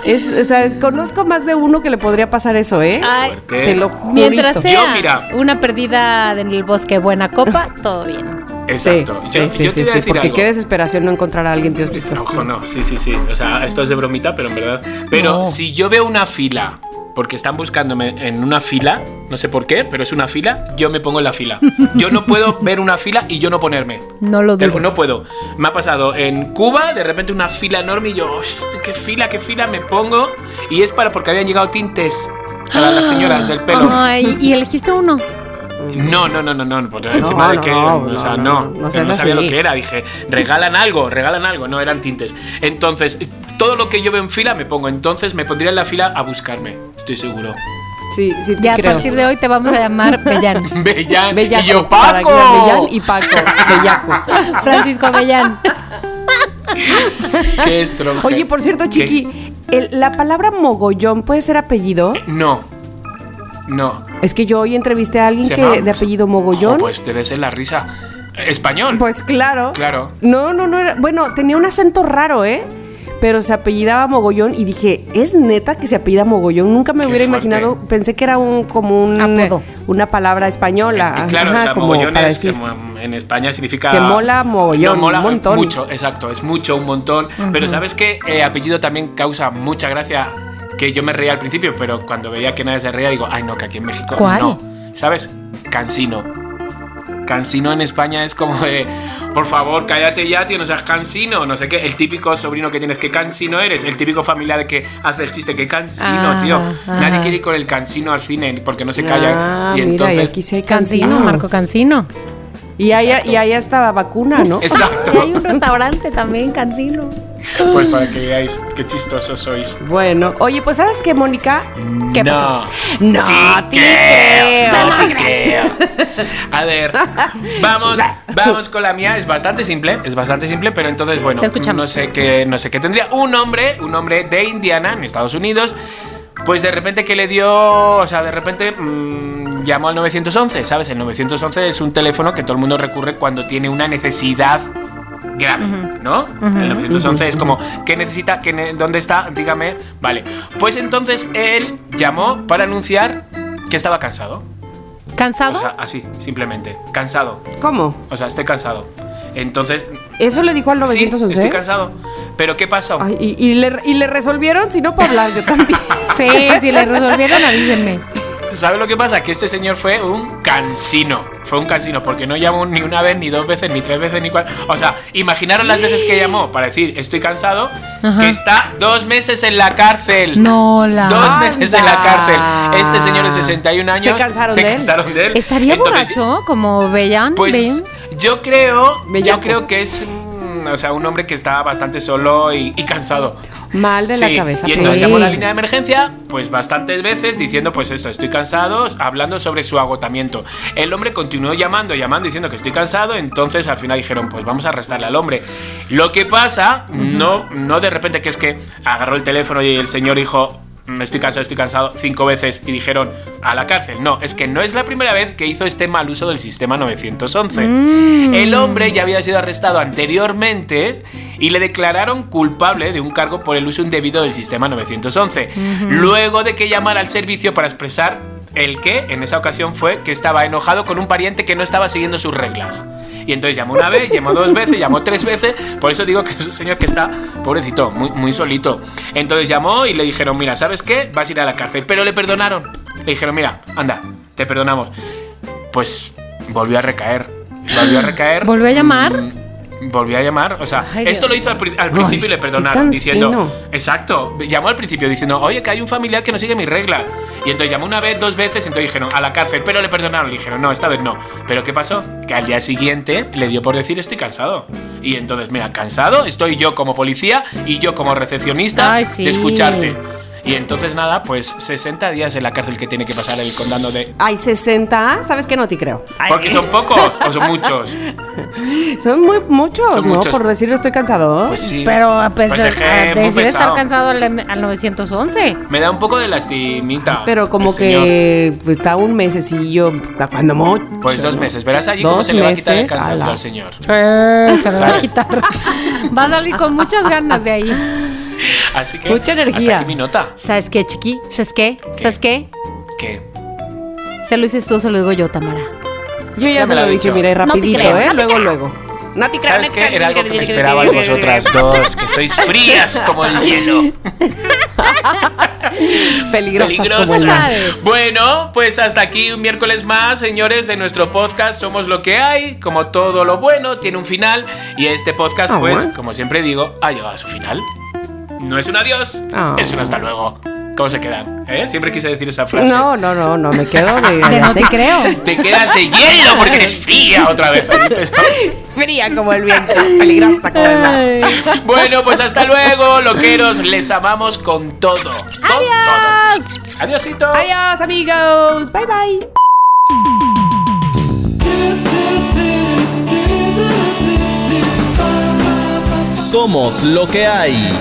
es, o sea, conozco más de uno que le podría pasar eso, ¿eh? Ay. Te lo juro. Mientras Yo, sea mira. una perdida en el bosque buena copa, todo bien. Exacto. Sí, yo, sí, yo sí, te voy a sí, decir porque algo. qué desesperación no encontrar a alguien, Dios mío. Ojo, no, sí, sí, sí. O sea, esto es de bromita, pero en verdad. Pero No. si yo veo una fila, porque están buscándome en una fila, no sé por qué, pero es una fila, yo me pongo en la fila. Yo no puedo ver una fila y yo no ponerme. No lo dudo. No puedo. Me ha pasado en Cuba, de repente una fila enorme y yo, "Hostia, qué fila, qué fila, me pongo. Y es para porque habían llegado tintes para las señoras del pelo. Ay, y elegiste uno. No, no, no, no, no, porque encima de que, no, o sea, no, no, no, no no, seas sabía así. lo que era, dije, regalan algo, regalan algo, no eran tintes. Entonces, todo lo que yo veo en fila me pongo, entonces me pondría en la fila a buscarme, estoy seguro. Sí, sí, te Ya a creo. partir de hoy te vamos a llamar Bellán. Bellán, Bellaco, y yo, Paco. Bellán y Paco. Bellaco. Francisco Bellán. Qué estronje. Oye, por cierto. Chiqui, el- la palabra mogollón puede ser apellido. No, no. Es que yo hoy entrevisté a alguien que llama- de apellido mogollón. Jo, pues debe ser la risa. Español. Pues claro. Claro. No, no, no era. Bueno, tenía un acento raro, ¿eh? Pero se apellidaba Mogollón y dije, ¿es neta que se apellida Mogollón? Nunca me Qué hubiera fuerte. imaginado, pensé que era un como un Apodo. una palabra española. Y claro, Ajá, o sea, como mogollón para es, decir. en España significa... Que mola mogollón, No, mola un montón. mucho, exacto, es mucho, un montón. Pero ¿sabes qué? Eh, apellido también causa mucha gracia, que yo me reía al principio, pero cuando veía que nadie se reía, digo, ay no, que aquí en México ¿Cuál? no. ¿Sabes? Cansino. Cansino en España es como de, por favor, cállate ya, tío, no seas cansino, no sé qué. El típico sobrino que tienes, que cansino eres. El típico familiar de que hace el chiste, que cansino, Ah, tío. ajá. Nadie quiere ir con el cansino al cine porque no se callan. Ah, y mira, entonces, y aquí sí hay Cancino, cancino. Marco Cancino. Y ahí, Exacto. y ahí está vacuna, ¿no? Exacto. Y hay un restaurante también, Cancino. Pues para que veáis qué chistosos sois. Bueno, oye, pues ¿sabes qué, Mónica? ¿Qué no. pasó? No te no. A ver, vamos, vamos con la mía. Es bastante simple, es bastante simple, pero entonces, bueno, no sé qué, no sé qué tendría. Un hombre, un hombre de Indiana, en Estados Unidos, pues de repente que le dio, o sea, de repente mm, llamó al 911, ¿sabes? El 911 es un teléfono que todo el mundo recurre cuando tiene una necesidad grave, ¿no? el 911 es como, ¿qué necesita? ¿Qué ne- ¿Dónde está? Dígame. Vale. Pues entonces él llamó para anunciar que estaba cansado. ¿Cansado? O sea, así, simplemente. Cansado. ¿Cómo? O sea, estoy cansado. Entonces, ¿Eso le dijo al sí, 911? estoy cansado. Pero ¿qué pasó? Ay, y, y le, y le resolvieron, si no, para hablar yo también. sí, si le resolvieron, avísenme. ¿Sabe lo que pasa? Que este señor fue un cansino. Fue un cansino, porque no llamó ni una vez, ni dos veces, ni tres veces, ni cuatro. O sea, imaginaros las veces que llamó para decir estoy cansado, que está dos meses en la cárcel. No, la. Dos meses en la cárcel. Este señor de 61 años. ¿Se cansaron de él? cansaron de él. ¿Estaría Entonces, borracho como Bellán? Pues yo creo, yo creo que es o sea, un hombre que estaba bastante solo y, y cansado. Mal de la cabeza. Y entonces Sí. llamó a la línea de emergencia, pues bastantes veces diciendo, pues esto, estoy cansado, hablando sobre su agotamiento. El hombre continuó llamando, llamando, diciendo que estoy cansado, entonces al final dijeron, pues vamos a arrestarle al hombre. Lo que pasa, no, no de repente que es que agarró el teléfono y el señor dijo, "Me estoy cansado, estoy cansado, cinco veces y dijeron a la cárcel. No, es que no es la primera vez que hizo este mal uso del sistema 911. El hombre ya había sido arrestado anteriormente y le declararon culpable de un cargo por el uso indebido del sistema 911. Luego de que llamara al servicio para expresar el que en esa ocasión fue que estaba enojado con un pariente que no estaba siguiendo sus reglas. Y entonces llamó una vez, llamó dos veces, llamó tres veces. Por eso digo que es un señor que está, pobrecito, muy, muy solito. Entonces llamó y le dijeron, mira, ¿sabes qué? Vas a ir a la cárcel. Pero le perdonaron. Le dijeron, mira, anda, te perdonamos. Pues volvió a recaer. Volvió a recaer. ¿Volvió a llamar? Mm, Volvió a llamar, o sea, Ay, esto lo hizo al, al principio y le perdonaron diciendo, exacto, llamó al principio diciendo, oye, que hay un familiar que no sigue mi regla. Y entonces llamó una vez, dos veces, y entonces dijeron, a la cárcel, pero le perdonaron. Le dijeron, no, esta vez no. Pero ¿qué pasó? Que al día siguiente le dio por decir, estoy cansado. Y entonces, mira, cansado, estoy yo como policía y yo como recepcionista Ay, sí. de escucharte. Y entonces nada, pues 60 días en la cárcel que tiene que pasar el condado de... Hay 60, ¿sabes qué? No te creo. Ay, Porque son pocos o son muchos. son muy muchos, Son ¿no? muchos. Por decir estoy cansado. Pues sí. Pero a pesar Pues es que a decir estar cansado al, al 911. Me da un poco de lastimita. Pero como señor. que pues, está un mesecillo, cuando mucho. Pues dos meses. Verás allí cómo se le va a quitar el cansancio al señor. Eh, se lo va a quitar. Va a salir con muchas ganas de ahí. Así que. Mucha energía. Hasta aquí mi nota. ¿Sabes qué, chiqui? ¿Sabes qué? ¿Sabes qué? ¿Qué? Se lo dices tú, se lo digo yo, Tamara. Yo ya, Ya se me lo dije, dicho. mira, y No rapidito, creo, ¿eh? no luego, luego. No te creo, ¿Sabes no qué? te Era algo que me esperaba de vosotras dos, que sois frías como el hielo. Peligrosas Peligrosas. Bueno, pues hasta aquí un miércoles más, señores, de nuestro podcast Somos lo que hay. Como todo lo bueno, tiene un final. Y este podcast, Ah, pues, bueno. como siempre digo, ha llegado a su final. No es un adiós, Ah. es un hasta luego. ¿Cómo se quedan? ¿Eh? Siempre quise decir esa frase. No, no, no, no, me quedo de, De no te creo. Te quedas de hielo porque eres fría otra vez. Fría como el viento, peligrosa como el mar. Bueno, pues hasta luego, loqueros. Les amamos con todo. Con todo. Adiósito. Adiós, amigos. Bye, bye. Somos lo que hay.